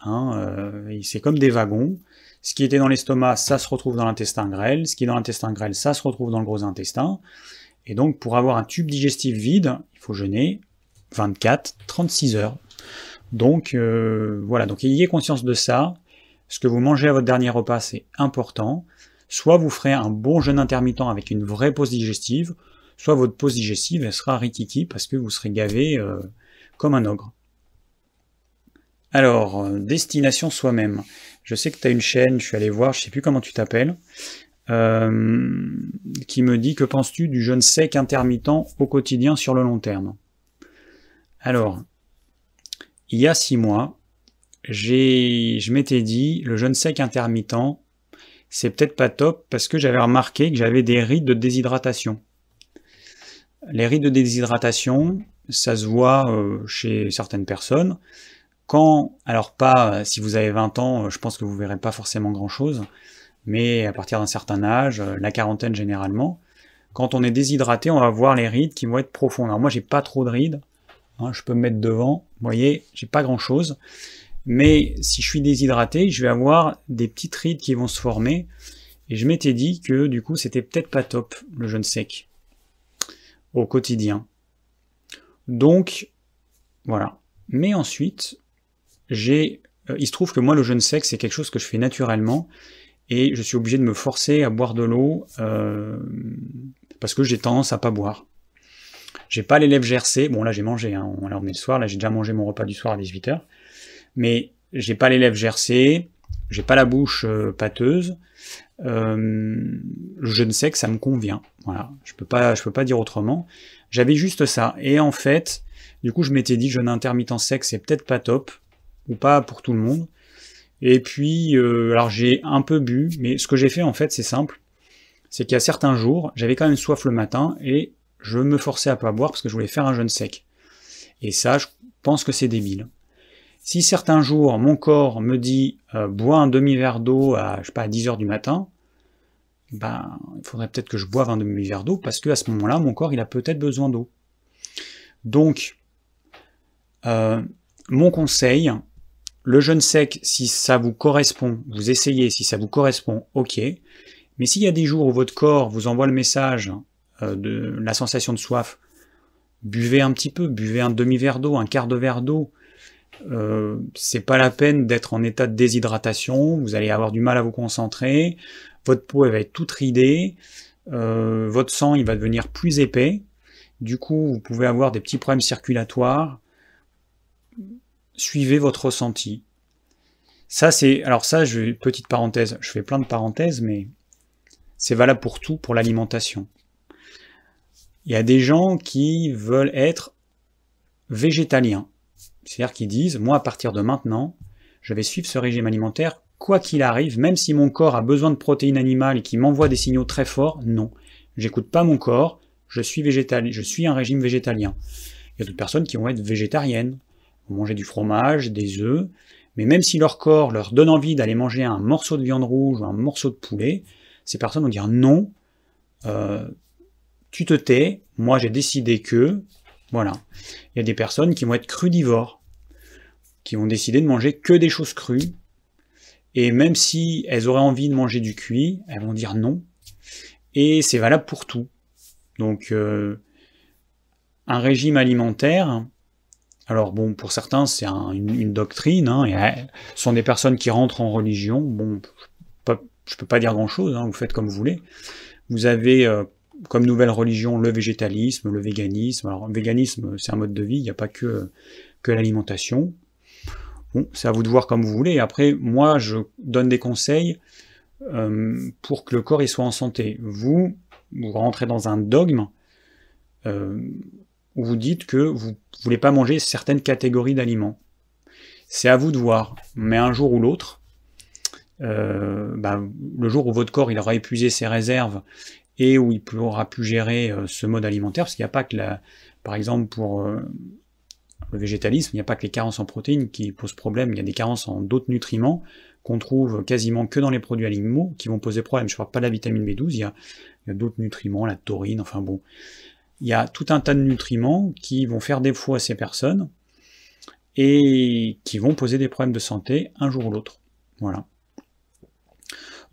hein, euh, c'est comme des wagons. Ce qui était dans l'estomac, ça se retrouve dans l'intestin grêle. Ce qui est dans l'intestin grêle, ça se retrouve dans le gros intestin. Et donc, pour avoir un tube digestif vide, il faut jeûner 24-36 heures. Donc, euh, voilà. Donc, ayez conscience de ça. Ce que vous mangez à votre dernier repas, c'est important. Soit vous ferez un bon jeûne intermittent avec une vraie pause digestive, soit votre pause digestive elle sera rikiki parce que vous serez gavé euh, comme un ogre. Alors, euh, destination soi-même. Je sais que tu as une chaîne, je suis allé voir, je sais plus comment tu t'appelles, euh, qui me dit que penses-tu du jeûne sec intermittent au quotidien sur le long terme? Alors, il y a six mois, je m'étais dit le jeûne sec intermittent, c'est peut-être pas top parce que j'avais remarqué que j'avais des rides de déshydratation. Les rides de déshydratation, ça se voit euh, chez certaines personnes. Quand, alors pas euh, si vous avez 20 ans, euh, je pense que vous verrez pas forcément grand chose, mais à partir d'un certain âge, la quarantaine généralement, quand on est déshydraté, on va voir les rides qui vont être profondes. Alors moi j'ai pas trop de rides, hein, je peux me mettre devant, vous voyez, j'ai pas grand chose, mais si je suis déshydraté, je vais avoir des petites rides qui vont se former, et je m'étais dit que du coup c'était peut-être pas top le jeûne sec au quotidien. Donc, voilà. Mais ensuite, euh, il se trouve que moi, le jeûne sec, c'est quelque chose que je fais naturellement, et je suis obligé de me forcer à boire de l'eau euh, parce que j'ai tendance à pas boire. J'ai pas les lèvres gercées. Bon, là, j'ai mangé. Hein. On est le soir. Là, j'ai déjà mangé mon repas du soir à 18h. Mais j'ai pas les lèvres gercées. J'ai pas la bouche euh, pâteuse. Euh, le jeûne sec, ça me convient. Voilà. Je peux pas, je peux pas dire autrement. J'avais juste ça. Et en fait, du coup, je m'étais dit, jeûne intermittent sec, c'est peut-être pas top, ou pas pour tout le monde. Et puis, euh, alors j'ai un peu bu, mais ce que j'ai fait en fait, c'est simple. C'est qu'il y a certains jours, j'avais quand même soif le matin et je me forçais à pas boire parce que je voulais faire un jeûne sec. Et ça, je pense que c'est débile. Si certains jours, mon corps me dit euh, bois un demi-verre d'eau à, je pas, à 10 heures du matin, ben, il faudrait peut-être que je boive un demi-verre d'eau parce que à ce moment-là, mon corps, il a peut-être besoin d'eau. Donc, euh, mon conseil, le jeûne sec, si ça vous correspond, vous essayez, si ça vous correspond, ok. Mais s'il y a des jours où votre corps vous envoie le message euh, de la sensation de soif, buvez un petit peu, buvez un demi-verre d'eau, un quart de verre d'eau. Euh, c'est pas la peine d'être en état de déshydratation, vous allez avoir du mal à vous concentrer, votre peau va être toute ridée, euh, votre sang il va devenir plus épais, du coup vous pouvez avoir des petits problèmes circulatoires, suivez votre ressenti. Ça, c'est. Alors, ça, je, petite parenthèse, je fais plein de parenthèses, mais c'est valable pour tout, pour l'alimentation. Il y a des gens qui veulent être végétaliens. C'est-à-dire qu'ils disent, moi, à partir de maintenant, je vais suivre ce régime alimentaire, quoi qu'il arrive, même si mon corps a besoin de protéines animales et qui m'envoie des signaux très forts, non. J'écoute pas mon corps, je suis végétalien, je suis un régime végétalien. Il y a d'autres personnes qui vont être végétariennes, manger du fromage, des œufs, mais même si leur corps leur donne envie d'aller manger un morceau de viande rouge ou un morceau de poulet, ces personnes vont dire non, euh, tu te tais, moi j'ai décidé que, voilà. Il y a des personnes qui vont être crudivores, qui vont décider de manger que des choses crues, et même si elles auraient envie de manger du cuit, elles vont dire non, et c'est valable pour tout. Donc, euh, un régime alimentaire, alors bon, pour certains, c'est une, doctrine, hein, et, ce sont des personnes qui rentrent en religion. Bon, je ne peux pas dire grand-chose, hein, vous faites comme vous voulez. Vous avez euh, comme nouvelle religion le végétalisme, le véganisme. Alors, le véganisme, c'est un mode de vie, il n'y a pas que, que l'alimentation. Bon, c'est à vous de voir comme vous voulez. Après, moi, je donne des conseils euh, pour que le corps il soit en santé. Vous, vous rentrez dans un dogme. Euh, où vous dites que vous ne voulez pas manger certaines catégories d'aliments. C'est à vous de voir, mais un jour ou l'autre, euh, bah, le jour où votre corps il aura épuisé ses réserves et où il pourra plus gérer euh, ce mode alimentaire, parce qu'il n'y a pas que la, par exemple pour euh, le végétalisme, il n'y a pas que les carences en protéines qui posent problème, il y a des carences en d'autres nutriments qu'on trouve quasiment que dans les produits animaux qui vont poser problème. Je ne parle pas de la vitamine B12, il y a, a d'autres nutriments, la taurine, enfin bon il y a tout un tas de nutriments qui vont faire défaut à ces personnes et qui vont poser des problèmes de santé un jour ou l'autre. Voilà.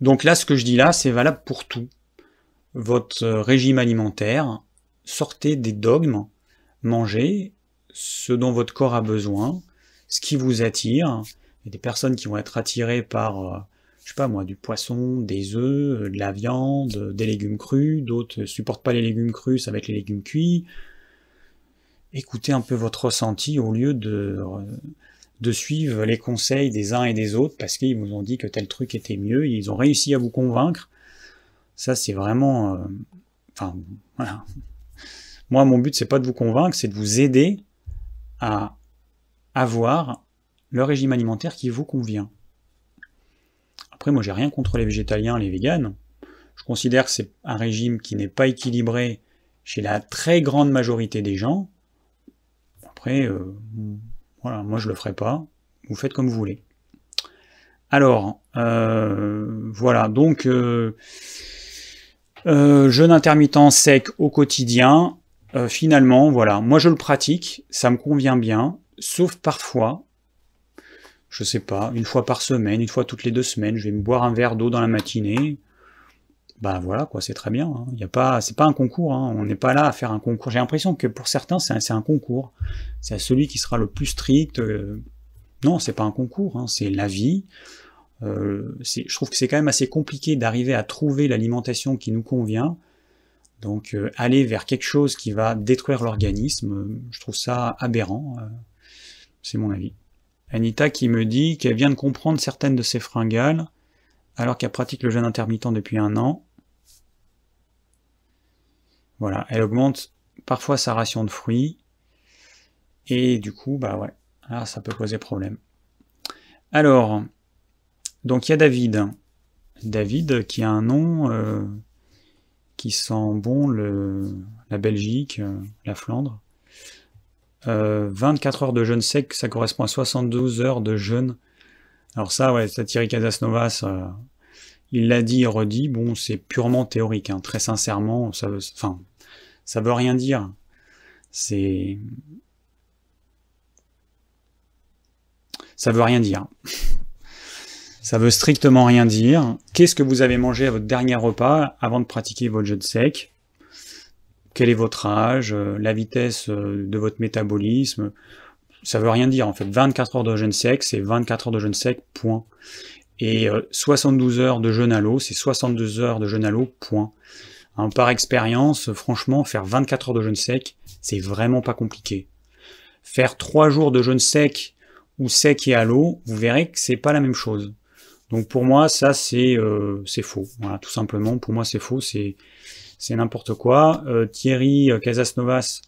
Donc là, ce que je dis là, c'est valable pour tout. Votre régime alimentaire, sortez des dogmes, mangez ce dont votre corps a besoin, ce qui vous attire. Des personnes qui vont être attirées par, euh, je sais pas moi, du poisson, des œufs, de la viande, des légumes crus, d'autres supportent pas les légumes crus, ça va être les légumes cuits. Écoutez un peu votre ressenti au lieu de, de suivre les conseils des uns et des autres parce qu'ils vous ont dit que tel truc était mieux, ils ont réussi à vous convaincre. Ça, c'est vraiment, euh, enfin, voilà. Moi, mon but, c'est pas de vous convaincre, c'est de vous aider à avoir le régime alimentaire qui vous convient. Moi, j'ai rien contre les végétaliens, les véganes. Je considère que c'est un régime qui n'est pas équilibré chez la très grande majorité des gens. Après, euh, voilà, moi je le ferai pas. Vous faites comme vous voulez. Alors, euh, voilà, donc euh, jeûne intermittent sec au quotidien. finalement, voilà, moi je le pratique, ça me convient bien, sauf parfois, je sais pas, une fois par semaine, une fois toutes les deux semaines, je vais me boire un verre d'eau dans la matinée. Bah voilà, quoi, c'est très bien. Hein. Il a pas, c'est pas un concours. Hein. On n'est pas là à faire un concours. J'ai l'impression que pour certains, c'est un, concours. C'est celui qui sera le plus strict. Euh, non, c'est pas un concours. Hein. C'est la vie. Euh, je trouve que c'est quand même assez compliqué d'arriver à trouver l'alimentation qui nous convient. Donc euh, aller vers quelque chose qui va détruire l'organisme, je trouve ça aberrant. c'est mon avis. Anita qui me dit qu'elle vient de comprendre certaines de ses fringales, alors qu'elle pratique le jeûne intermittent depuis un an. Voilà, elle augmente parfois sa ration de fruits, et du coup, bah ouais, là, ça peut poser problème. Alors, donc il y a David. David qui a un nom euh, qui sent bon le, la Belgique, euh, la Flandre. 24 euh, heures de jeûne sec, ça correspond à 72 heures de jeûne. Alors ça, ouais, Thierry Casasnovas, il l'a dit et redit, bon, c'est purement théorique, hein. très sincèrement, ça veut, rien dire. Ça veut rien dire. [laughs] ça veut strictement rien dire. Qu'est-ce que vous avez mangé à votre dernier repas avant de pratiquer votre jeûne sec? Quel est votre âge, euh, la vitesse euh, de votre métabolisme. Ça veut rien dire en fait. 24 heures de jeûne sec, c'est 24 heures de jeûne sec, point. Et 72 euh, heures de jeûne à l'eau, c'est 62 heures de jeûne à l'eau, point. Hein, par expérience, franchement, faire 24 heures de jeûne sec, c'est vraiment pas compliqué. Faire 3 jours de jeûne sec ou sec et à l'eau, vous verrez que c'est pas la même chose. Donc pour moi, ça c'est c'est faux. Voilà, tout simplement, pour moi c'est faux. C'est c'est n'importe quoi. Euh, Thierry euh, Casasnovas,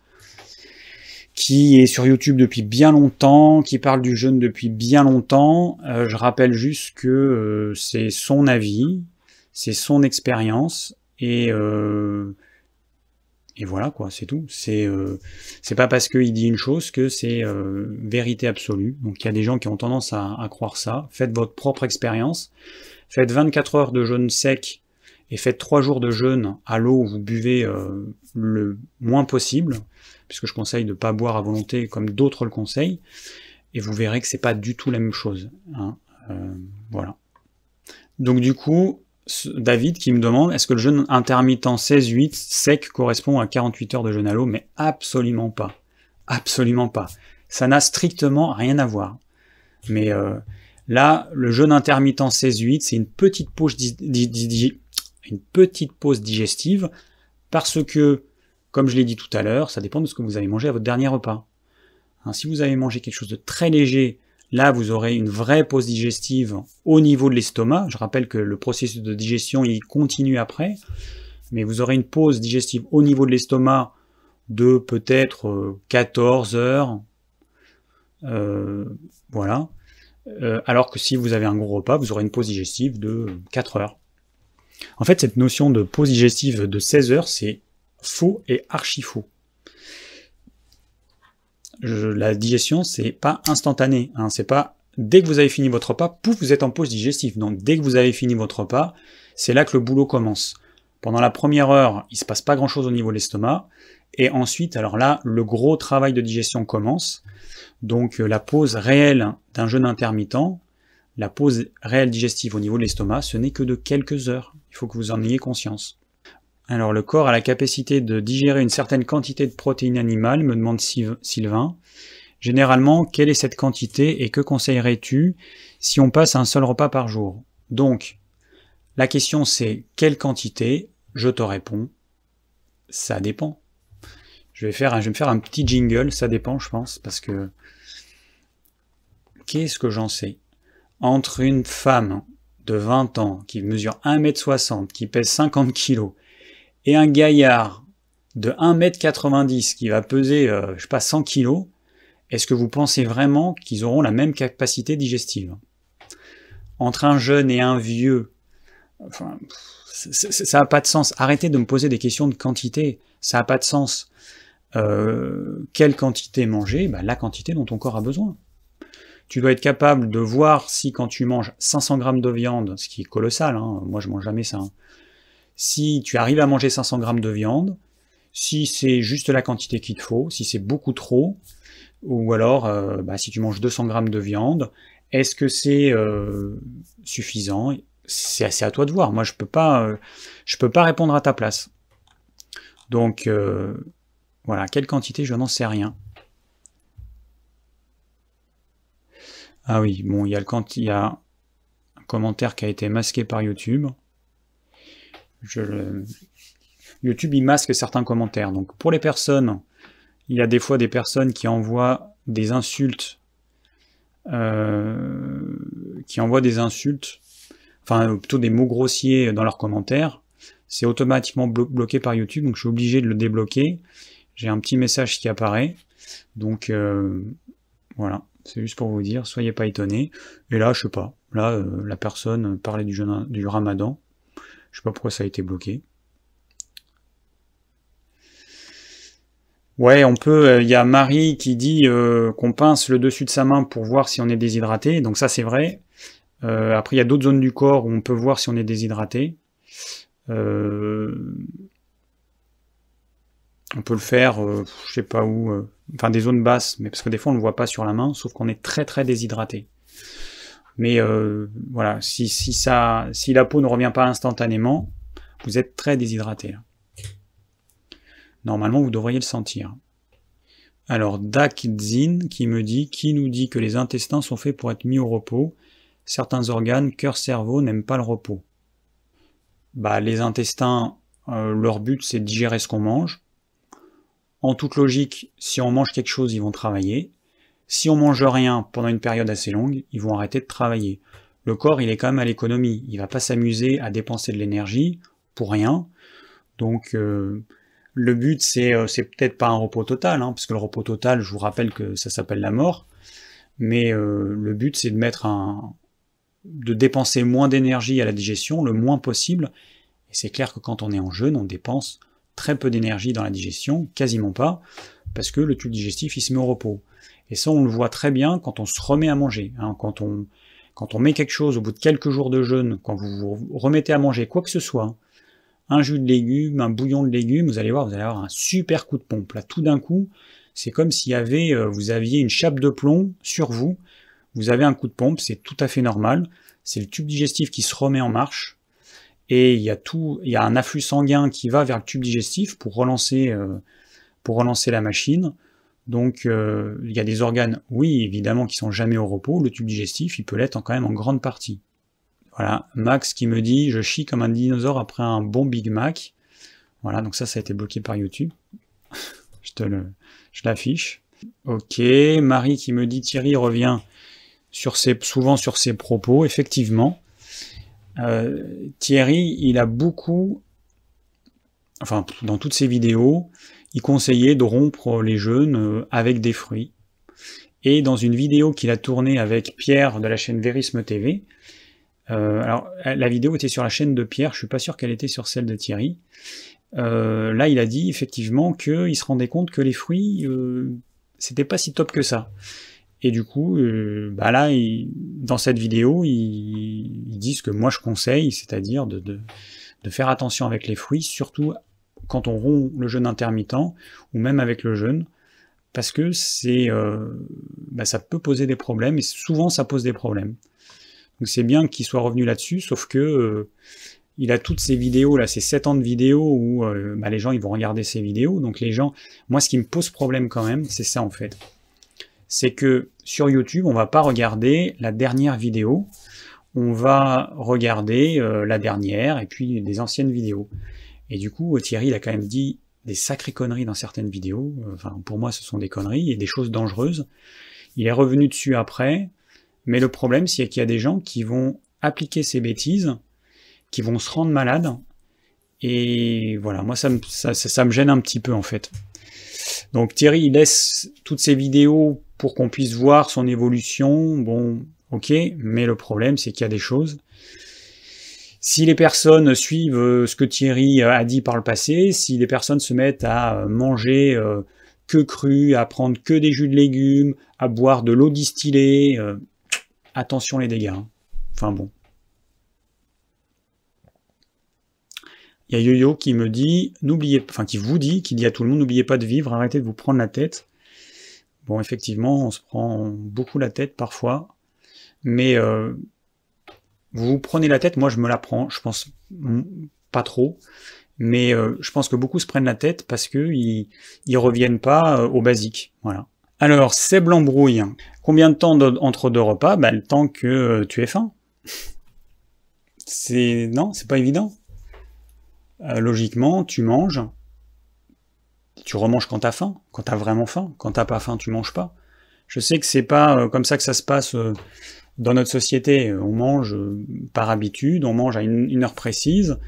qui est sur YouTube depuis bien longtemps, qui parle du jeûne depuis bien longtemps. Euh, je rappelle juste que c'est son avis, c'est son expérience, et, et voilà quoi, c'est tout. C'est c'est pas parce qu'il dit une chose que c'est vérité absolue. Donc il y a des gens qui ont tendance à, à croire ça. Faites votre propre expérience. Faites 24 heures de jeûne sec et faites trois jours de jeûne à l'eau où vous buvez euh, le moins possible, puisque je conseille de ne pas boire à volonté comme d'autres le conseillent, et vous verrez que c'est pas du tout la même chose. Hein. Euh, voilà. Donc du coup, David qui me demande est-ce que le jeûne intermittent 16-8 sec correspond à 48 heures de jeûne à l'eau? Mais absolument pas. Absolument pas. Ça n'a strictement rien à voir. Mais euh, là, le jeûne intermittent 16-8, c'est une petite pause une petite pause digestive, parce que, comme je l'ai dit tout à l'heure, ça dépend de ce que vous avez mangé à votre dernier repas. Hein, si vous avez mangé quelque chose de très léger, là vous aurez une vraie pause digestive au niveau de l'estomac. Je rappelle que le processus de digestion il continue après, mais vous aurez une pause digestive au niveau de l'estomac de peut-être 14 euh, heures. Euh, voilà. Euh, alors que si vous avez un gros repas, vous aurez une pause digestive de 4 heures. En fait, cette notion de pause digestive de 16 heures, c'est faux et archi faux. la digestion, c'est pas instantané. Hein, c'est pas dès que vous avez fini votre repas, pouf, vous êtes en pause digestive. Donc dès que vous avez fini votre repas, c'est là que le boulot commence. Pendant la première heure, il se passe pas grand chose au niveau de l'estomac. Et ensuite, alors là, le gros travail de digestion commence. Donc euh, la pause réelle d'un jeûne intermittent, la pause réelle digestive au niveau de l'estomac, ce n'est que de quelques heures. Faut que vous en ayez conscience. Alors, le corps a la capacité de digérer une certaine quantité de protéines animales, me demande Sylvain. Généralement, quelle est cette quantité et que conseillerais-tu si on passe un seul repas par jour? Donc, la question c'est quelle quantité? Je te réponds, ça dépend. Je vais, je vais me faire un petit jingle, ça dépend, je pense, parce que qu'est-ce que j'en sais? Entre une femme de 20 ans qui mesure 1m60, qui pèse 50 kg, et un gaillard de 1m90 qui va peser, euh, je sais pas, 100 kg, est-ce que vous pensez vraiment qu'ils auront la même capacité digestive? Entre un jeune et un vieux, ça n'a pas de sens. Arrêtez de me poser des questions de quantité, ça n'a pas de sens. Euh, quelle quantité manger? Bah, La quantité dont ton corps a besoin. Tu dois être capable de voir si quand tu manges 500 grammes de viande, ce qui est colossal, hein, moi je mange jamais ça, hein, si tu arrives à manger 500 grammes de viande, si c'est juste la quantité qu'il te faut, si c'est beaucoup trop, ou alors euh, bah, si tu manges 200 grammes de viande, est-ce que c'est euh, suffisant? C'est assez à toi de voir. Moi, je peux pas, euh, je peux pas répondre à ta place. Donc voilà, quelle quantité, je n'en sais rien. Ah oui, bon, il y a le il y a un commentaire qui a été masqué par YouTube. YouTube, il masque certains commentaires. Donc, pour les personnes, il y a des fois des personnes qui envoient des insultes, euh, qui envoient des insultes, enfin, plutôt des mots grossiers dans leurs commentaires. C'est automatiquement bloqué par YouTube, donc je suis obligé de le débloquer. J'ai un petit message qui apparaît. Donc, euh, voilà. C'est juste pour vous dire, soyez pas étonnés. Et là, je sais pas. Là, euh, la personne parlait du, jeûne, du ramadan. Je sais pas pourquoi ça a été bloqué. Ouais, on peut. Euh, il y a Marie qui dit euh, qu'on pince le dessus de sa main pour voir si on est déshydraté. Donc ça, c'est vrai. après, il y a d'autres zones du corps où on peut voir si on est déshydraté. On peut le faire, je sais pas où, enfin des zones basses, mais parce que des fois on ne le voit pas sur la main, sauf qu'on est très très déshydraté. Mais euh, voilà, si, si, ça, si la peau ne revient pas instantanément, vous êtes très déshydraté. Hein. Normalement, vous devriez le sentir. Alors, Dakzin qui me dit, qui nous dit que les intestins sont faits pour être mis au repos. Certains organes, cœur, cerveau, n'aiment pas le repos. Bah, les intestins, euh, leur but, c'est de digérer ce qu'on mange. En toute logique, si on mange quelque chose, ils vont travailler. Si on mange rien pendant une période assez longue, ils vont arrêter de travailler. Le corps, il est quand même à l'économie. Il va pas s'amuser à dépenser de l'énergie pour rien. Donc, euh, le but, c'est euh, c'est peut-être pas un repos total, hein, parce que le repos total, je vous rappelle que ça s'appelle la mort. Mais euh, le but, c'est de mettre un, de dépenser moins d'énergie à la digestion, le moins possible. Et c'est clair que quand on est en jeûne, on dépense très peu d'énergie dans la digestion, quasiment pas, parce que le tube digestif, il se met au repos. Et ça, on le voit très bien quand on se remet à manger. Hein. quand, on, quand on met quelque chose au bout de quelques jours de jeûne, quand vous vous remettez à manger quoi que ce soit, un jus de légumes, un bouillon de légumes, vous allez voir, vous allez avoir un super coup de pompe. Là, tout d'un coup, c'est comme avait, euh, vous aviez une chape de plomb sur vous. Vous avez un coup de pompe, c'est tout à fait normal. C'est le tube digestif qui se remet en marche et il y a tout, il y a un afflux sanguin qui va vers le tube digestif pour relancer, euh, la machine. Donc euh, il y a des organes, oui, évidemment, qui sont jamais au repos. Le tube digestif, il peut l'être quand même en grande partie. Voilà, Max qui me dit, je chie comme un dinosaure après un bon Big Mac. Voilà, donc ça, ça a été bloqué par YouTube. [laughs] je te le, je l'affiche. Ok, Marie qui me dit, Thierry revient souvent sur ses propos, effectivement. Euh, Thierry, il a beaucoup, enfin dans toutes ses vidéos, il conseillait de rompre les jeûnes euh, avec des fruits. Et dans une vidéo qu'il a tournée avec Pierre de la chaîne Verisme TV, euh, alors la vidéo était sur la chaîne de Pierre, je suis pas sûr qu'elle était sur celle de Thierry. là, il a dit effectivement qu'il se rendait compte que les fruits, c'était pas si top que ça. Et du coup, euh, bah là, dans cette vidéo, ils, disent que moi je conseille, c'est-à-dire de, faire attention avec les fruits, surtout quand on rompt le jeûne intermittent ou même avec le jeûne, parce que c'est, euh, bah, ça peut poser des problèmes et souvent ça pose des problèmes. Donc c'est bien qu'il soit revenu là-dessus, sauf que euh, il a toutes ces vidéos, là, ces 7 ans de vidéos où bah, les gens ils vont regarder ces vidéos. Donc les gens, moi ce qui me pose problème quand même, c'est ça en fait. C'est que sur YouTube, on va pas regarder la dernière vidéo, on va regarder euh, la dernière et puis des anciennes vidéos. Et du coup, Thierry, il a quand même dit des sacrées conneries dans certaines vidéos. Enfin, pour moi, ce sont des conneries et des choses dangereuses. Il est revenu dessus après, mais le problème, c'est qu'il y a des gens qui vont appliquer ces bêtises qui vont se rendre malades. Et voilà, moi ça me, ça, me gêne un petit peu en fait. Donc Thierry il laisse toutes ces vidéos pour qu'on puisse voir son évolution. Bon, ok, mais le problème c'est qu'il y a des choses. Si les personnes suivent euh, ce que Thierry a dit par le passé, si les personnes se mettent à manger euh, que cru, à prendre que des jus de légumes, à boire de l'eau distillée, euh, attention les dégâts. Hein. Enfin bon. Il y a Yo-Yo qui me dit, n'oubliez, enfin qui vous dit, qui dit à tout le monde, n'oubliez pas de vivre, arrêtez de vous prendre la tête. Bon, effectivement, on se prend beaucoup la tête parfois, mais euh, vous prenez la tête, moi je me la prends, je pense pas trop, mais euh, je pense que beaucoup se prennent la tête parce que ils, reviennent pas euh, au basique, voilà. Alors, c'est l'embrouille. Combien de temps entre deux repas? Bah, Le temps que tu aies faim. C'est non, c'est pas évident. Logiquement, tu manges, tu remanges quand t'as faim, quand t'as vraiment faim. Quand t'as pas faim, tu manges pas. Je sais que c'est pas euh, comme ça que ça se passe euh, dans notre société. On mange par habitude, on mange à une, heure précise.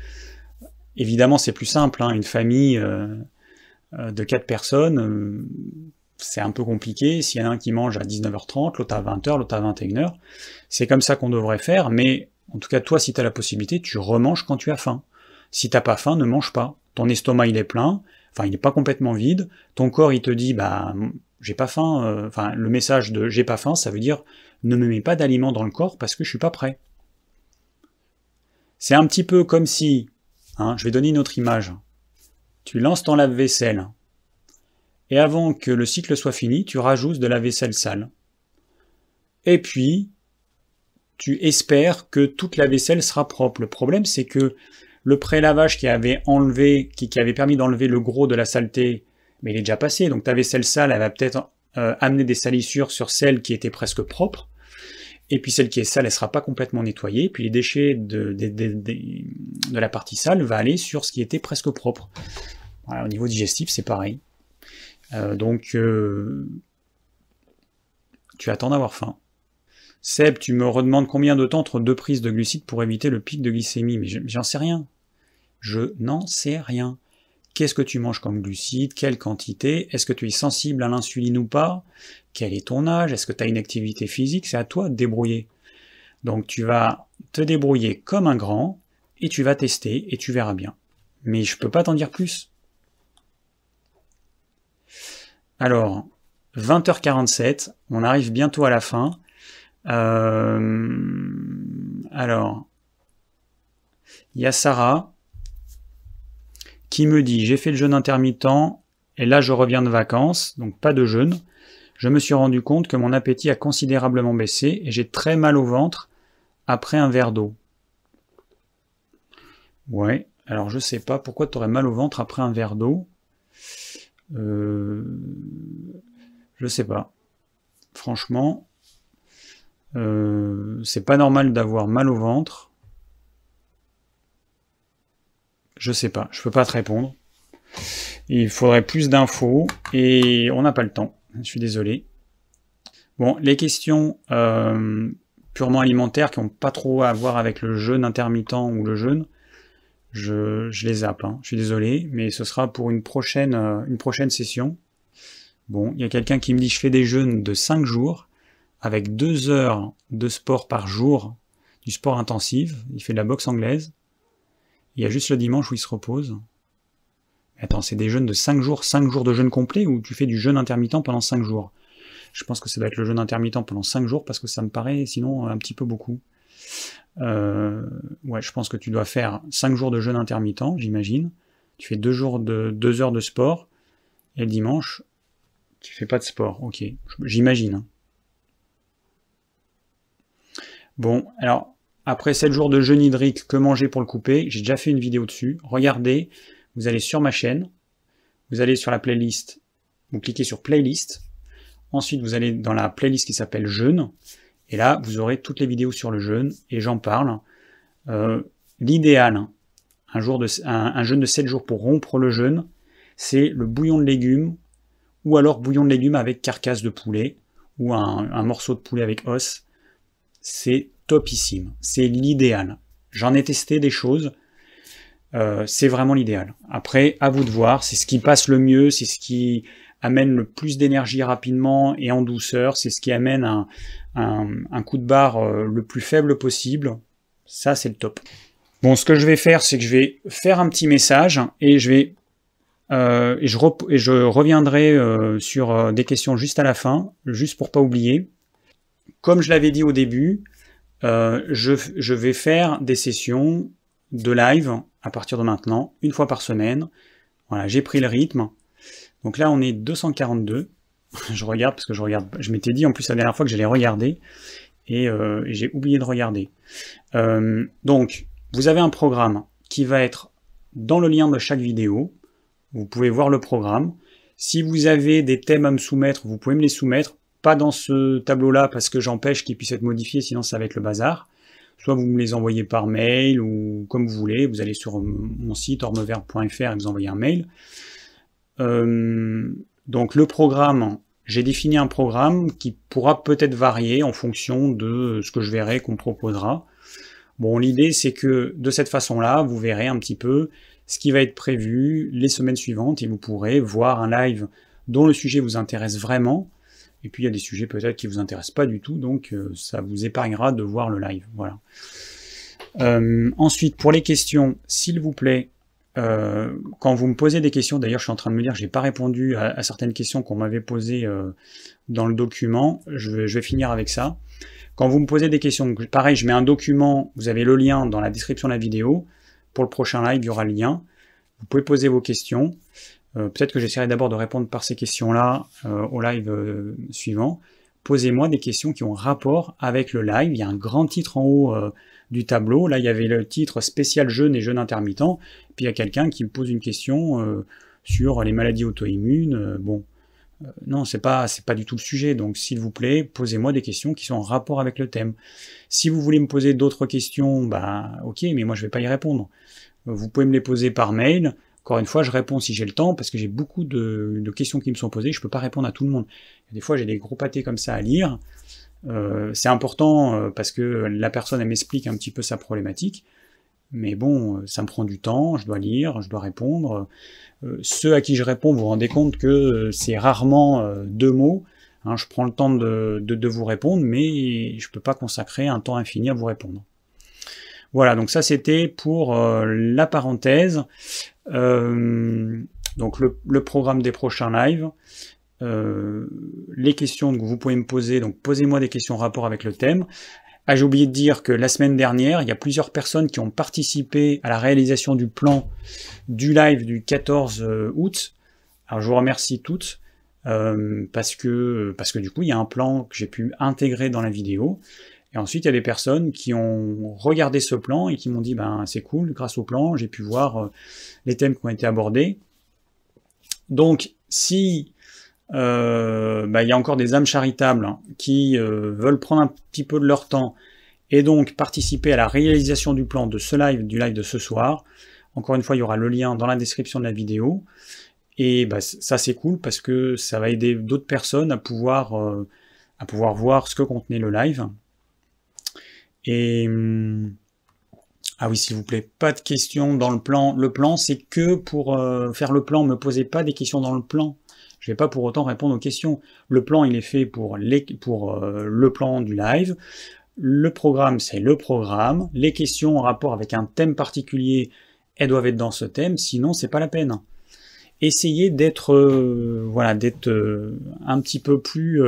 Évidemment, c'est plus simple. Hein. Une famille de quatre personnes, c'est un peu compliqué. S'il y en a un qui mange à 19h30, l'autre à 20h, l'autre à 21h, c'est comme ça qu'on devrait faire. Mais en tout cas, toi, si tu as la possibilité, tu remanges quand tu as faim. Si t'as pas faim, ne mange pas. Ton estomac il est plein, enfin il n'est pas complètement vide. Ton corps il te dit bah j'ai pas faim. Euh, enfin le message de j'ai pas faim, ça veut dire ne me mets pas d'aliments dans le corps parce que je suis pas prêt. C'est un petit peu comme si, hein, je vais donner une autre image. Tu lances ton lave-vaisselle et avant que le cycle soit fini, tu rajoutes de la vaisselle sale. Et puis, tu espères que toute la vaisselle sera propre. Le problème, c'est que le pré-lavage qui avait enlevé, qui, avait permis d'enlever le gros de la saleté, mais il est déjà passé. Donc ta vaisselle sale, elle va peut-être euh, amener des salissures sur celle qui était presque propre. Et puis celle qui est sale, elle sera pas complètement nettoyée. Puis les déchets de, la partie sale va aller sur ce qui était presque propre. au niveau digestif, c'est pareil. Euh, donc, euh, tu attends d'avoir faim. Seb, tu me redemandes combien de temps entre deux prises de glucides pour éviter le pic de glycémie, mais j'en sais rien. Je n'en sais rien. Qu'est-ce que tu manges comme glucides? Quelle quantité? Est-ce que tu es sensible à l'insuline ou pas? Quel est ton âge? Est-ce que tu as une activité physique? C'est à toi de débrouiller. Donc tu vas te débrouiller comme un grand et tu vas tester et tu verras bien. Mais je peux pas t'en dire plus. Alors, 20h47, on arrive bientôt à la fin. Euh, alors, il y a Sarah qui me dit j'ai fait le jeûne intermittent et là je reviens de vacances, donc pas de jeûne. Je me suis rendu compte que mon appétit a considérablement baissé et j'ai très mal au ventre après un verre d'eau. Ouais, alors je sais pas pourquoi tu aurais mal au ventre après un verre d'eau? Euh, je sais pas. Franchement, euh, c'est pas normal d'avoir mal au ventre. Je sais pas, je peux pas te répondre. Il faudrait plus d'infos et on n'a pas le temps. Je suis désolé. Bon, les questions euh, purement alimentaires qui n'ont pas trop à voir avec le jeûne intermittent ou le jeûne, je, les zappe. Hein. Je suis désolé, mais ce sera pour une prochaine, euh, une prochaine session. Bon, il y a quelqu'un qui me dit je fais des jeûnes de 5 jours avec deux heures de sport par jour, du sport intensif, il fait de la boxe anglaise, il y a juste le dimanche où il se repose. Attends, c'est des jeûnes de 5 jours, 5 jours de jeûne complet ou tu fais du jeûne intermittent pendant 5 jours? Je pense que ça doit être le jeûne intermittent pendant 5 jours parce que ça me paraît sinon un petit peu beaucoup. Euh, ouais, je pense que tu dois faire 5 jours de jeûne intermittent, j'imagine. Tu fais 2 jours de 2 heures de sport et le dimanche, tu fais pas de sport. Ok, j'imagine. Hein. Bon, alors, après 7 jours de jeûne hydrique, que manger pour le couper? J'ai déjà fait une vidéo dessus. Regardez, vous allez sur ma chaîne, vous allez sur la playlist, vous cliquez sur playlist, ensuite vous allez dans la playlist qui s'appelle jeûne, et là vous aurez toutes les vidéos sur le jeûne, et j'en parle. Euh, l'idéal, un, jeûne de 7 jours pour rompre le jeûne, c'est le bouillon de légumes, ou alors bouillon de légumes avec carcasse de poulet, ou un, morceau de poulet avec os. C'est topissime, c'est l'idéal. J'en ai testé des choses, euh, c'est vraiment l'idéal. Après, à vous de voir, c'est ce qui passe le mieux, c'est ce qui amène le plus d'énergie rapidement et en douceur, c'est ce qui amène un, coup de barre euh, le plus faible possible. Ça, c'est le top. Bon, ce que je vais faire, c'est que je vais faire un petit message et je euh, et, je reviendrai sur des questions juste à la fin, juste pour pas oublier. Comme je l'avais dit au début, je, je, vais faire des sessions de live à partir de maintenant, une fois par semaine. Voilà, j'ai pris le rythme. Donc là, on est 242. [laughs] je regarde parce que je regarde. Je m'étais dit en plus la dernière fois que j'allais regarder et, et j'ai oublié de regarder. donc, vous avez un programme qui va être dans le lien de chaque vidéo. Vous pouvez voir le programme. Si vous avez des thèmes à me soumettre, vous pouvez me les soumettre. Pas dans ce tableau-là parce que j'empêche qu'ils puissent être modifiés, sinon ça va être le bazar. Soit vous me les envoyez par mail ou comme vous voulez. Vous allez sur mon site ormeverbe.fr et vous envoyez un mail. Euh, donc le programme, j'ai défini un programme qui pourra peut-être varier en fonction de ce que je verrai qu'on proposera. Bon, l'idée c'est que de cette façon-là, vous verrez un petit peu ce qui va être prévu les semaines suivantes et vous pourrez voir un live dont le sujet vous intéresse vraiment. Et puis il y a des sujets peut-être qui vous intéressent pas du tout, donc euh, ça vous épargnera de voir le live. Voilà. Euh, ensuite, pour les questions, s'il vous plaît, euh, quand vous me posez des questions, d'ailleurs je suis en train de me dire que j'ai pas répondu à, certaines questions qu'on m'avait posées dans le document, je vais, je vais, finir avec ça. Quand vous me posez des questions, pareil, je mets un document, vous avez le lien dans la description de la vidéo, pour le prochain live, il y aura le lien. Vous pouvez poser vos questions. Euh, peut-être que j'essaierai d'abord de répondre par ces questions-là euh, au live euh, suivant. Posez-moi des questions qui ont rapport avec le live. Il y a un grand titre en haut du tableau. Là, il y avait le titre spécial jeûne et jeûne intermittent. Puis il y a quelqu'un qui me pose une question sur les maladies auto-immunes. bon, non, c'est pas pas du tout le sujet. Donc, s'il vous plaît, posez-moi des questions qui sont en rapport avec le thème. Si vous voulez me poser d'autres questions, bah ok, mais moi je vais pas y répondre. Vous pouvez me les poser par mail. Encore une fois, je réponds si j'ai le temps, parce que j'ai beaucoup de, questions qui me sont posées, je peux pas répondre à tout le monde. Des fois, j'ai des gros pâtés comme ça à lire. Euh, c'est important euh, parce que la personne, elle m'explique un petit peu sa problématique. Mais bon, euh, ça me prend du temps, je dois lire, je dois répondre. ceux à qui je réponds, vous vous rendez compte que c'est rarement deux mots. Hein, je prends le temps de, de, vous répondre, mais je ne peux pas consacrer un temps infini à vous répondre. Voilà, donc ça c'était pour la parenthèse. Euh, donc le, programme des prochains lives. Euh, les questions que vous pouvez me poser, donc posez-moi des questions en rapport avec le thème. Ah, j'ai oublié de dire que la semaine dernière, il y a plusieurs personnes qui ont participé à la réalisation du plan du live du 14 août. Alors je vous remercie toutes. parce que parce que du coup il y a un plan que j'ai pu intégrer dans la vidéo et ensuite, il y a des personnes qui ont regardé ce plan et qui m'ont dit, ben c'est cool, grâce au plan, j'ai pu voir euh, les thèmes qui ont été abordés. Donc, si euh, ben, il y a encore des âmes charitables hein, qui euh, veulent prendre un petit peu de leur temps et donc participer à la réalisation du plan de ce live, du live de ce soir, encore une fois, il y aura le lien dans la description de la vidéo. Et ben, ça, c'est cool parce que ça va aider d'autres personnes à pouvoir, à pouvoir voir ce que contenait le live. Et ah oui, s'il vous plaît, pas de questions dans le plan. Le plan, c'est que pour euh, faire le plan, me posez pas des questions dans le plan. Je vais pas pour autant répondre aux questions. Le plan, il est fait pour euh, le plan du live. Le programme, c'est le programme. Les questions en rapport avec un thème particulier, elles doivent être dans ce thème, sinon c'est pas la peine. Essayez d'être euh, voilà, d'être un petit peu plus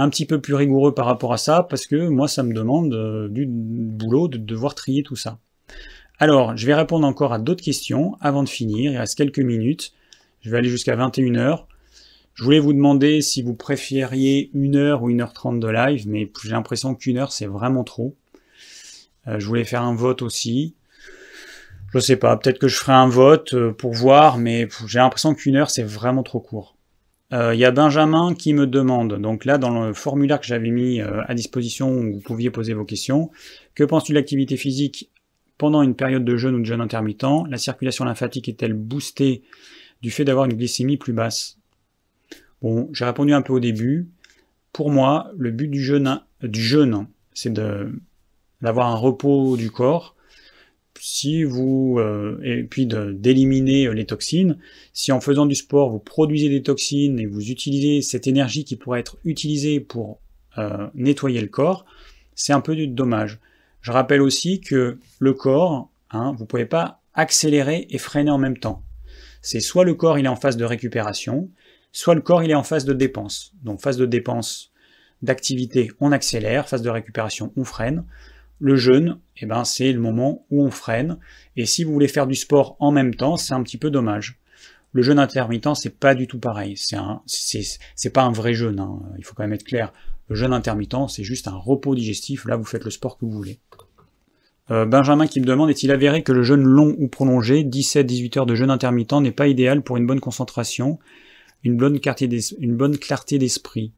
un petit peu plus rigoureux par rapport à ça, parce que moi, ça me demande euh, du boulot de devoir trier tout ça. Alors, je vais répondre encore à d'autres questions avant de finir, il reste quelques minutes. Je vais aller jusqu'à 21h. Je voulais vous demander si vous préfériez une heure ou une heure trente de live, mais j'ai l'impression qu'une heure, c'est vraiment trop. je voulais faire un vote aussi. Je sais pas, peut-être que je ferai un vote pour voir, mais j'ai l'impression qu'une heure c'est vraiment trop court. Il y a Benjamin qui me demande, donc là dans le formulaire que j'avais mis à disposition où vous pouviez poser vos questions, que penses-tu de l'activité physique pendant une période de jeûne ou de jeûne intermittent? La circulation lymphatique est-elle boostée du fait d'avoir une glycémie plus basse? Bon, j'ai répondu un peu au début. Pour moi, le but du jeûne, du jeûne c'est d'avoir un repos du corps. Si vous euh, et puis d'éliminer euh, les toxines. Si en faisant du sport vous produisez des toxines et vous utilisez cette énergie qui pourrait être utilisée pour euh, nettoyer le corps, c'est un peu du dommage. Je rappelle aussi que le corps, hein, vous ne pouvez pas accélérer et freiner en même temps. C'est soit le corps il est en phase de récupération, soit le corps il est en phase de dépense. Donc phase de dépense d'activité, on accélère, phase de récupération, on freine. Le jeûne, eh ben, c'est le moment où on freine. Et si vous voulez faire du sport en même temps, c'est un petit peu dommage. Le jeûne intermittent, c'est pas du tout pareil. C'est un, c'est, pas un vrai jeûne. Hein. Il faut quand même être clair. Le jeûne intermittent, c'est juste un repos digestif. Là, vous faites le sport que vous voulez. Euh, Benjamin qui me demande, est-il avéré que le jeûne long ou prolongé, 17-18 heures de jeûne intermittent, n'est pas idéal pour une bonne concentration une bonne clarté d'esprit?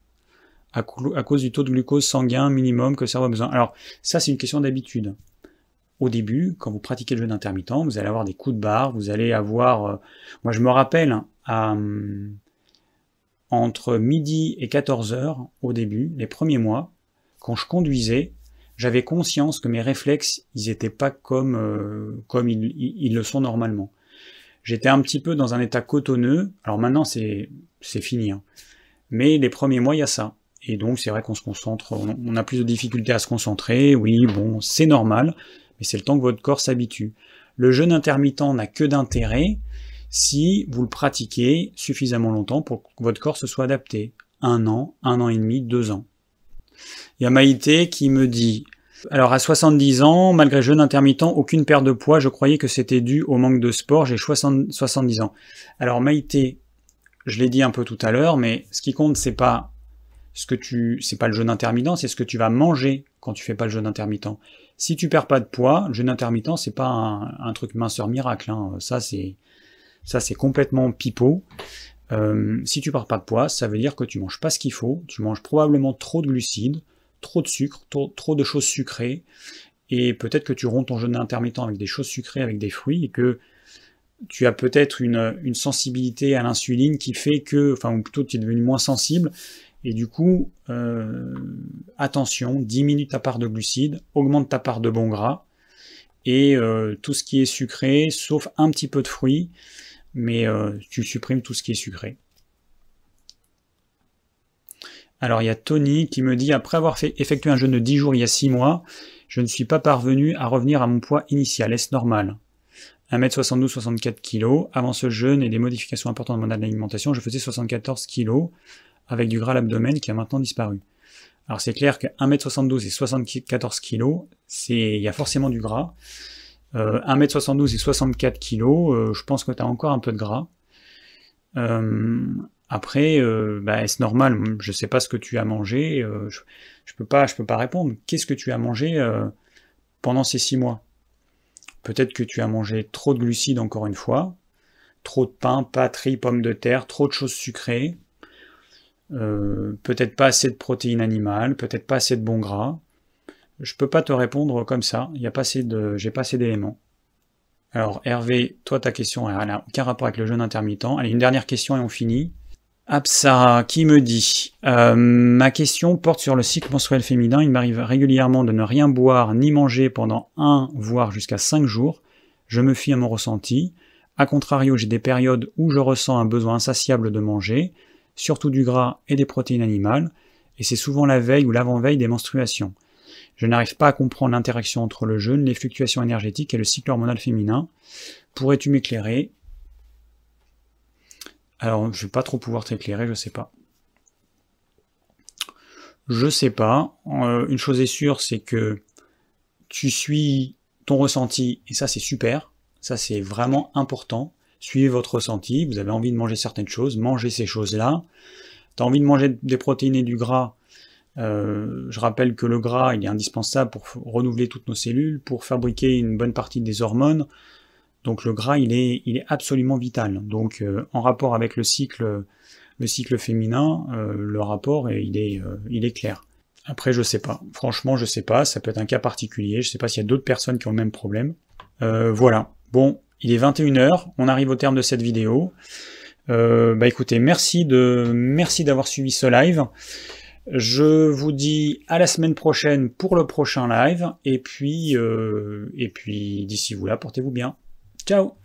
À, cause du taux de glucose sanguin minimum que le cerveau a besoin. Alors ça c'est une question d'habitude. Au début, quand vous pratiquez le jeûne intermittent, vous allez avoir des coups de barre, vous allez avoir... Euh, moi je me rappelle, à, hum, entre midi et 14 heures au début, les premiers mois, quand je conduisais, j'avais conscience que mes réflexes, ils n'étaient pas comme, euh, comme ils, le sont normalement. J'étais un petit peu dans un état cotonneux. Alors maintenant, c'est fini. Hein. Mais les premiers mois, il y a ça. Et donc, c'est vrai qu'on se concentre, on a plus de difficultés à se concentrer. Oui, bon, c'est normal, mais c'est le temps que votre corps s'habitue. Le jeûne intermittent n'a que d'intérêt si vous le pratiquez suffisamment longtemps pour que votre corps se soit adapté. Un an, un an et demi, deux ans. Il y a Maïté qui me dit alors à 70 ans, malgré jeûne intermittent, aucune perte de poids, je croyais que c'était dû au manque de sport, j'ai 70 ans. Alors Maïté, je l'ai dit un peu tout à l'heure, mais ce qui compte c'est pas ce que tu c'est pas le jeûne intermittent, c'est ce que tu vas manger quand tu fais pas le jeûne intermittent. Si tu perds pas de poids, le jeûne intermittent c'est pas un, truc minceur miracle, hein. ça c'est ça c'est complètement pipeau. Euh, si tu perds pas de poids, ça veut dire que tu manges pas ce qu'il faut, tu manges probablement trop de glucides, trop de sucre, trop, de choses sucrées, et peut-être que tu romps ton jeûne intermittent avec des choses sucrées, avec des fruits, et que tu as peut-être une, sensibilité à l'insuline qui fait que, enfin, ou plutôt tu es devenu moins sensible, et du coup, euh, attention, diminue ta part de glucides, augmente ta part de bons gras, et euh, tout ce qui est sucré, sauf un petit peu de fruits, mais euh, tu supprimes tout ce qui est sucré. Alors il y a Tony qui me dit après avoir effectué un jeûne de 10 jours il y a 6 mois, je ne suis pas parvenu à revenir à mon poids initial. Est-ce normal? 1m72, 64 kg. Avant ce jeûne et des modifications importantes dans mon alimentation, je faisais 74 kg avec du gras à l'abdomen qui a maintenant disparu. Alors c'est clair que 1m72 et 74 kg, il y a forcément du gras. 1m72 euh, et 64 kg, euh, je pense que tu as encore un peu de gras. Euh, après, euh, bah, est-ce normal? Je ne sais pas ce que tu as mangé. Je, ne peux pas, répondre. Qu'est-ce que tu as mangé pendant ces six mois? Peut-être que tu as mangé trop de glucides encore une fois, trop de pain, pâtes, pommes de terre, trop de choses sucrées. Peut-être pas assez de protéines animales, peut-être pas assez de bons gras. Je peux pas te répondre comme ça. Il y a pas assez de, j'ai pas assez d'éléments. Alors Hervé, toi ta question elle n'a aucun rapport avec le jeûne intermittent. Allez, une dernière question et on finit. Absara qui me dit euh, Ma question porte sur le cycle menstruel féminin. Il m'arrive régulièrement de ne rien boire ni manger pendant un, voire jusqu'à cinq jours. Je me fie à mon ressenti. A contrario, j'ai des périodes où je ressens un besoin insatiable de manger, surtout du gras et des protéines animales, et c'est souvent la veille ou l'avant-veille des menstruations. Je n'arrive pas à comprendre l'interaction entre le jeûne, les fluctuations énergétiques et le cycle hormonal féminin. Pourrais-tu m'éclairer? Alors, je vais pas trop pouvoir t'éclairer, je sais pas. Je sais pas. Euh, une chose est sûre, c'est que tu suis ton ressenti, et ça c'est super. Ça c'est vraiment important. Suivez votre ressenti. Vous avez envie de manger certaines choses, mangez ces choses-là. Tu as envie de manger des protéines et du gras, Euh, je rappelle que le gras, il est indispensable pour renouveler toutes nos cellules, pour fabriquer une bonne partie des hormones. Donc le gras, il est, absolument vital. Donc euh, en rapport avec le cycle, le cycle féminin, euh, le rapport, il est, il est clair. Après, je sais pas. Franchement, je sais pas. Ça peut être un cas particulier. Je sais pas s'il y a d'autres personnes qui ont le même problème. voilà. Bon, il est 21h. On arrive au terme de cette vidéo. bah écoutez, merci de, merci d'avoir suivi ce live. Je vous dis à la semaine prochaine pour le prochain live. Et puis, euh, et puis d'ici vous là, portez-vous bien. Ciao